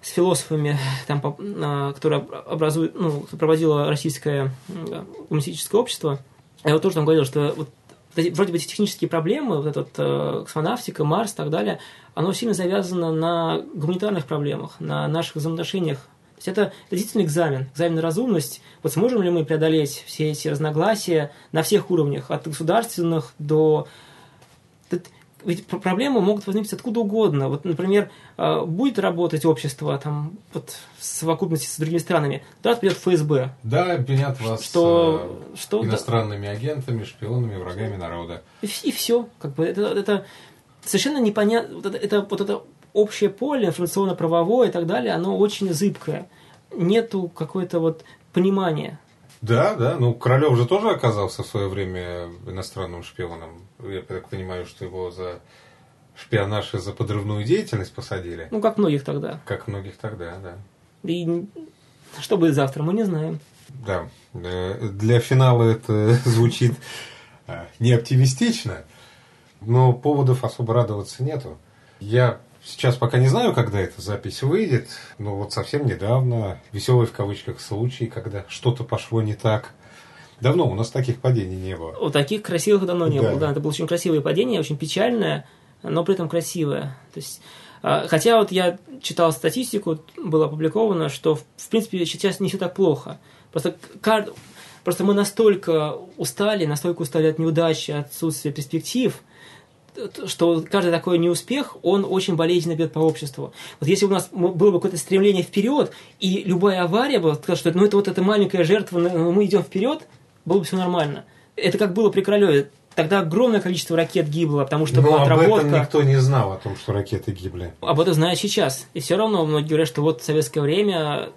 с философами, там, а, которая образует, ну, проводила российское гуманистическое общество. Я вот тоже там говорил, что вот вроде бы эти технические проблемы, вот этот э, космонавтика, Марс и так далее, оно сильно завязано на гуманитарных проблемах, на наших взаимоотношениях. То есть это, это действительно экзамен, экзамен на разумность. Вот сможем ли мы преодолеть все эти разногласия на всех уровнях, от государственных до... Ведь пр- проблемы могут возникнуть откуда угодно. Вот, например, э, будет работать общество там, вот, в совокупности с другими странами, туда придет ФСБ. Да, обвинят вас Что, э, что да. иностранными агентами, шпионами, врагами народа. И, все. Как бы это, это совершенно непонятно. Вот это, это, вот это общее поле информационно-правовое и так далее, оно очень зыбкое. Нету какой-то вот понимания. Да, да. Ну, Королев же тоже оказался в свое время иностранным шпионом. Я так понимаю, что его за шпионаж и за подрывную деятельность посадили. Ну, как многих тогда. Как многих тогда, да. И что будет завтра, мы не знаем. Да. Э, Для финала это звучит э, не оптимистично, но поводов особо радоваться нету. Я сейчас пока не знаю, когда эта запись выйдет, но вот совсем недавно, веселый в кавычках случай, когда что-то пошло не так. Давно у нас таких падений не было. Вот таких красивых давно не Да. было. Да, это было очень красивое падение, очень печальное, но при этом красивое. То есть, а, хотя вот я читал статистику, было опубликовано, что в, принципе сейчас не все так плохо. Просто, просто мы настолько устали, настолько устали от неудачи, от отсутствия перспектив, что каждый такой неуспех, он очень болезненно бьет по обществу. Вот если у нас было бы какое-то стремление вперед, и любая авария была, что ну, это вот эта маленькая жертва, но мы идем вперед, было бы все нормально. Это как было при Королеве. Тогда огромное количество ракет гибло, потому что но была об отработка. этом никто не знал, о том, что ракеты гибли. Об этом знают сейчас. И все равно многие говорят, что вот в советское время...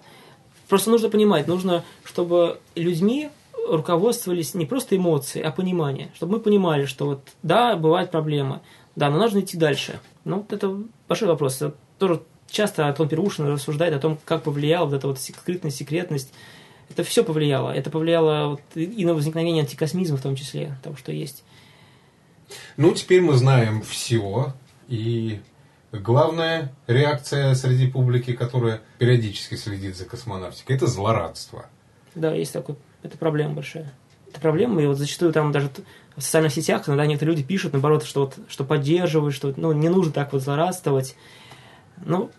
Просто нужно понимать, нужно, чтобы людьми руководствовались не просто эмоции, а понимание. Чтобы мы понимали, что вот да, бывают проблемы, да, но нужно идти дальше. Ну, вот это большой вопрос. Это тоже часто Антон Первушин рассуждает о том, как повлияла вот эта вот скрытность, секретность. Это все повлияло. Это повлияло вот и на возникновение антикосмизма в том числе, того, что есть. Ну, теперь мы знаем все. И главная реакция среди публики, которая периодически следит за космонавтикой, это злорадство. Да, есть такой, это проблема большая. Это проблема, и вот зачастую там даже в социальных сетях иногда некоторые люди пишут, наоборот, что вот, что поддерживают, что ну, не нужно так вот злорадствовать. Ну,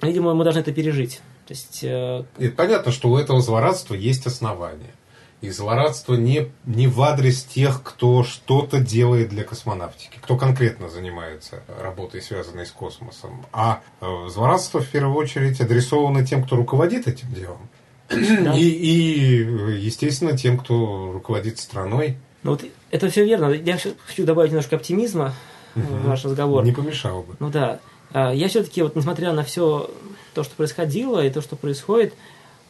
видимо, мы должны это пережить. То есть, э, И понятно, что у этого злорадства есть основания. И злорадство не, не в адрес тех, кто что-то делает для космонавтики, кто конкретно занимается работой, связанной с космосом. А э, злорадство в первую очередь адресовано тем, кто руководит этим делом. Да. И, и, естественно, тем, кто руководит страной. ну вот это все верно. Я хочу добавить немножко оптимизма в наш разговор. Не помешало бы. Ну да. А, Я все-таки, вот, несмотря на все то, что происходило и то, что происходит,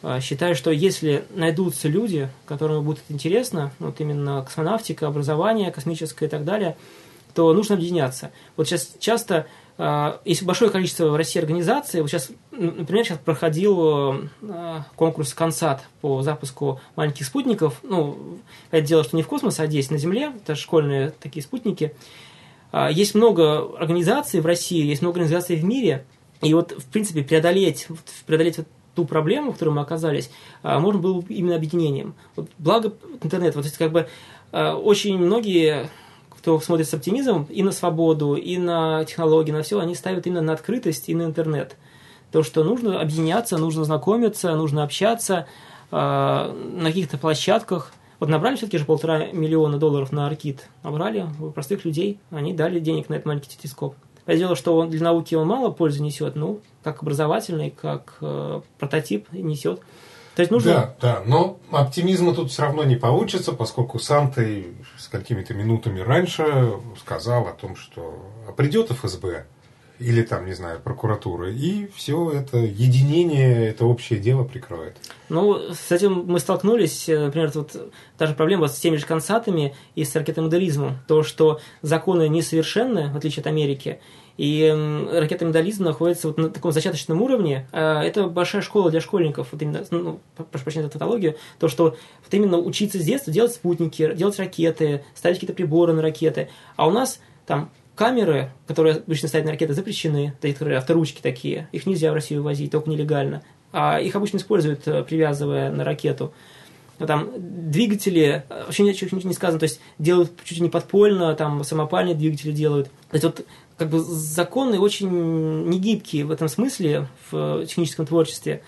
а, считаю, что если найдутся люди, которым будет интересно, вот именно космонавтика, образование космическое и так далее, то нужно объединяться. Вот сейчас часто есть большое количество в России организаций. Вот сейчас, например, сейчас проходил а, конкурс «Консат» по запуску маленьких спутников. Ну, это дело, что не в космос, а здесь, на Земле. Это школьные такие спутники. А, Есть много организаций в России, есть много организаций в мире, и вот, в принципе, преодолеть, преодолеть вот ту проблему, в которой мы оказались, а, можно было бы именно объединением. Вот благо интернет, вот есть как бы а, очень многие кто смотрит с оптимизмом и на свободу, и на технологии, на все, они ставят именно на открытость и на интернет. То, что нужно объединяться, нужно знакомиться, нужно общаться э, на каких-то площадках. Вот набрали все-таки же полтора миллиона долларов на Аркит. Набрали простых людей, они дали денег на этот маленький телескоп. Понятное дело, что он, для науки он мало пользы несет, ну, как образовательный, как э, прототип несет. То есть нужно... Да, да, но оптимизма тут все равно не получится, поскольку сам ты с какими-то минутами раньше сказал о том, что придет ФСБ или там, не знаю, прокуратура, и все это единение, это общее дело прикроет. Ну, с этим мы столкнулись, э, например, вот даже проблема с теми же консатами и с ракетомоделизмом. То, что законы несовершенны, в отличие от Америки, и ракета медализм находится вот на таком зачаточном уровне. А, это большая школа для школьников. Вот именно, ну, прошу прощения за тавтологию. То, что вот именно учиться с детства делать спутники, делать ракеты, ставить какие-то приборы на ракеты. А у нас там камеры, которые обычно ставят на ракеты, запрещены. Которые авторучки такие. Их нельзя в Россию возить, только нелегально. А их обычно используют, э, привязывая на ракету там двигатели, э, вообще ничего не сказано, то есть делают чуть ли не подпольно, там самопальные двигатели делают. То есть вот как бы законы очень негибкие в этом смысле в техническом творчестве.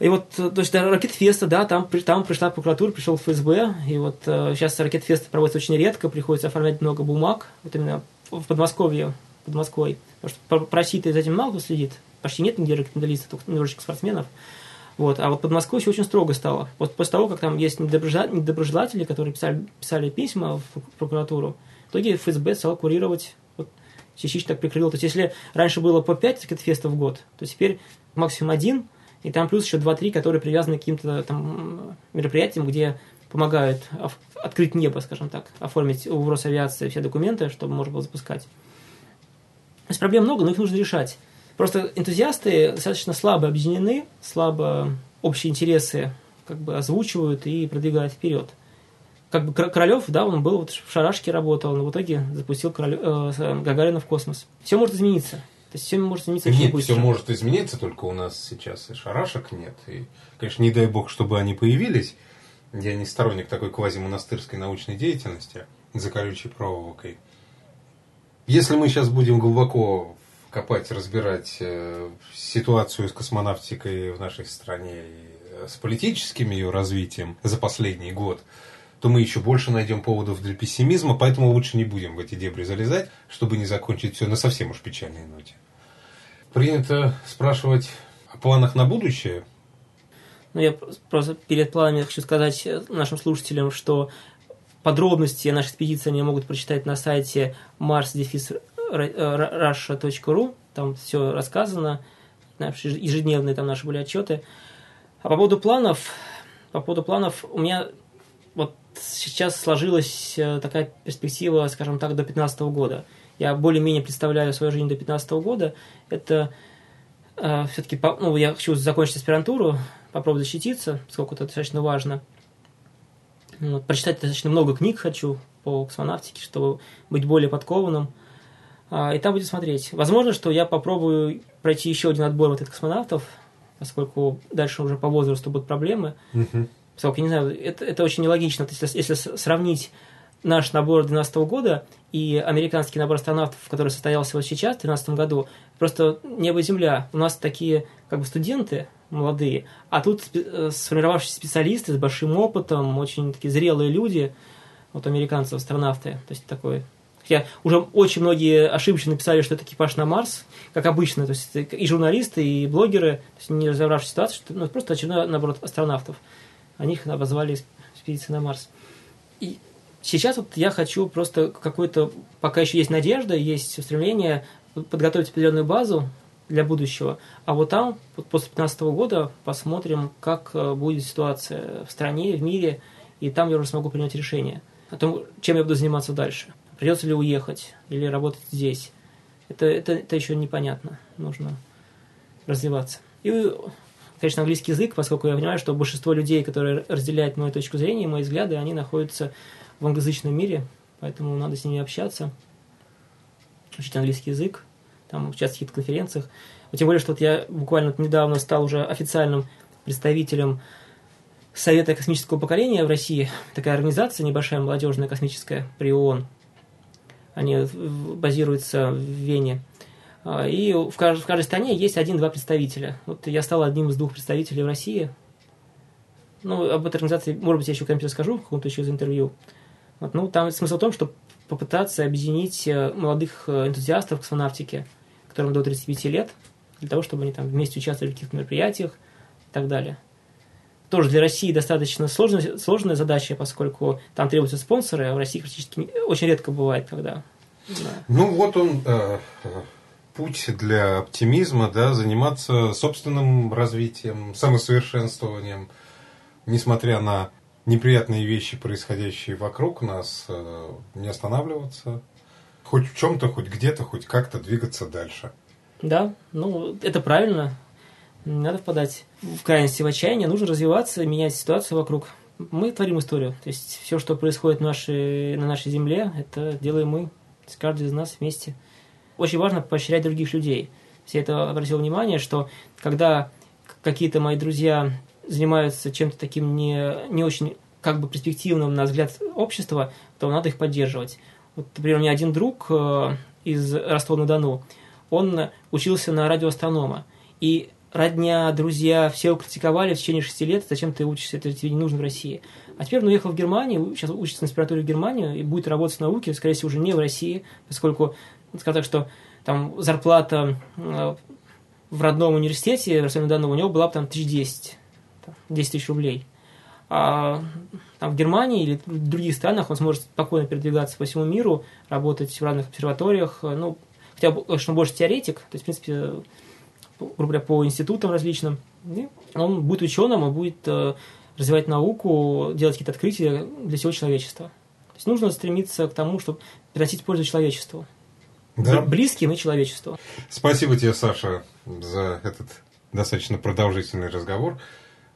И вот, то есть, да, Ракетфеста, да, там, там пришла прокуратура, пришел ФСБ, и вот э, сейчас Ракетфест проводится очень редко, приходится оформлять много бумаг, вот именно в Подмосковье, под Москвой, потому что про России-то за этим мало кто следит, почти нет нигде ракетмедалистов, только немножечко спортсменов. Вот. А вот под Москвой все очень строго стало. Вот после того, как там есть недоброжелатели, которые писали, писали письма в прокуратуру, в итоге ФСБ стал курировать частично так прикрыл. То есть, если раньше было по 5 ракетфестов в год, то теперь максимум один, и там плюс еще 2-3, которые привязаны к каким-то там мероприятиям, где помогают открыть небо, скажем так, оформить у Росавиации все документы, чтобы можно было запускать. То есть проблем много, но их нужно решать. Просто энтузиасты достаточно слабо объединены, слабо общие интересы как бы озвучивают и продвигают вперед как бы Королев, да, он был вот в шарашке работал, но в итоге запустил Королев, э, Гагарина в космос. Все может измениться. То есть все может измениться Нет, все может измениться, только у нас сейчас и шарашек нет. И, конечно, не дай бог, чтобы они появились. Я не сторонник такой квазимонастырской научной деятельности за колючей проволокой. Если мы сейчас будем глубоко копать, разбирать э, ситуацию с космонавтикой в нашей стране и э, с политическим ее развитием за последний год, то мы еще больше найдем поводов для пессимизма, поэтому лучше не будем в эти дебри залезать, чтобы не закончить все на совсем уж печальной ноте. Принято спрашивать о планах на будущее. Ну, я просто перед планами хочу сказать нашим слушателям, что подробности нашей экспедиции они могут прочитать на сайте mars-russia.ru. Там все рассказано, ежедневные там наши были отчеты. А по поводу планов, по поводу планов, у меня вот сейчас сложилась э, такая перспектива, скажем так, до 2015 года. Я более-менее представляю свою жизнь до 2015 года. Это э, все-таки, ну, я хочу закончить аспирантуру, попробовать защититься, поскольку это достаточно важно. Вот, прочитать достаточно много книг хочу по космонавтике, чтобы быть более подкованным. А, и там будем смотреть. Возможно, что я попробую пройти еще один отбор вот этих космонавтов, поскольку дальше уже по возрасту будут проблемы. Uh-huh. Поскольку, не знаю, это, это очень нелогично. То есть, если, сравнить наш набор 2012 года и американский набор астронавтов, который состоялся вот сейчас, в 2013 году, просто небо и земля. У нас такие как бы студенты молодые, а тут э, сформировавшиеся специалисты с большим опытом, очень такие зрелые люди, вот американцы, астронавты, то есть такой я уже очень многие ошибочно написали, что это экипаж на Марс, как обычно, то есть и журналисты, и блогеры, то есть не разобравшись в ситуации, что ну, просто очередной набор астронавтов они их обозвали экспедицией на Марс. И сейчас вот я хочу просто какой-то, пока еще есть надежда, есть устремление подготовить определенную базу для будущего, а вот там, после 2015 года, посмотрим, как э, будет ситуация в стране, в мире, и там я уже смогу принять решение о том, чем я буду заниматься дальше. Придется ли уехать или работать здесь. Это, это, это еще непонятно. Нужно развиваться. И конечно, английский язык, поскольку я понимаю, что большинство людей, которые разделяют мою точку зрения, мои взгляды, они находятся в англоязычном мире, поэтому надо с ними общаться, учить английский язык, там участвовать в каких-то конференциях. Тем более, что вот я буквально недавно стал уже официальным представителем Совета космического поколения в России, такая организация небольшая, молодежная, космическая, при ООН. они базируются в Вене. А, и в каждой, в каждой стране есть один-два представителя. Вот я стал одним из двух представителей в России. Ну, об этой организации, может быть, я еще когда-нибудь расскажу в каком-то еще из интервью. Вот, ну, там смысл в том, что попытаться объединить э, молодых э, энтузиастов космонавтики, которым до 35 лет, для того, чтобы они там вместе участвовали в каких-то мероприятиях и так далее. Тоже для России достаточно сложная, сложная задача, поскольку там требуются спонсоры, а в России практически очень редко бывает, когда. Да. Ну вот он, э, путь для оптимизма, да, заниматься собственным развитием, самосовершенствованием, несмотря на неприятные вещи, происходящие вокруг нас, э, не останавливаться, хоть в чем-то, хоть где-то, хоть как-то двигаться дальше. Да, ну это правильно. Не надо впадать в крайности, в отчаяние, нужно развиваться, менять ситуацию вокруг. Мы творим историю. То есть все, что происходит в нашей, на нашей земле, это делаем мы. Каждый из нас вместе очень важно поощрять других людей. Все это обратил внимание, что когда какие-то мои друзья занимаются чем-то таким не, не очень как бы перспективным, на взгляд общества, то надо их поддерживать. Вот, например, у меня один друг э, из Ростова-на-Дону, он учился на радиоастронома. И родня, друзья, все его критиковали в течение шести лет, зачем ты учишься, это тебе не нужно в России. А теперь он уехал в Германию, сейчас учится на аспиратуре в Германию и будет работать в науке, скорее всего, уже не в России, поскольку скажем так, что там зарплата э, в родном университете, в Ростове-на-Дону, у него была бы там 1010, 10 тысяч рублей. А там в Германии или в других странах он сможет спокойно передвигаться по всему миру, работать в разных обсерваториях, э, ну, хотя бы, конечно, больше теоретик, то есть, в принципе, грубо говоря, по институтам различным. И он будет ученым, он будет э, развивать науку, делать какие-то открытия для всего человечества. То есть нужно стремиться к тому, чтобы приносить пользу человечеству да. близким и человечеству. Спасибо тебе, Саша, за этот достаточно продолжительный разговор.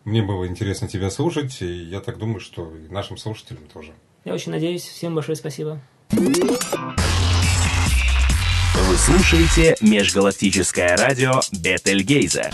Мне было интересно тебя слушать, и я так думаю, что и нашим слушателям тоже. Я очень надеюсь. Всем большое спасибо. Вы слушаете межгалактическое радио Бетельгейза.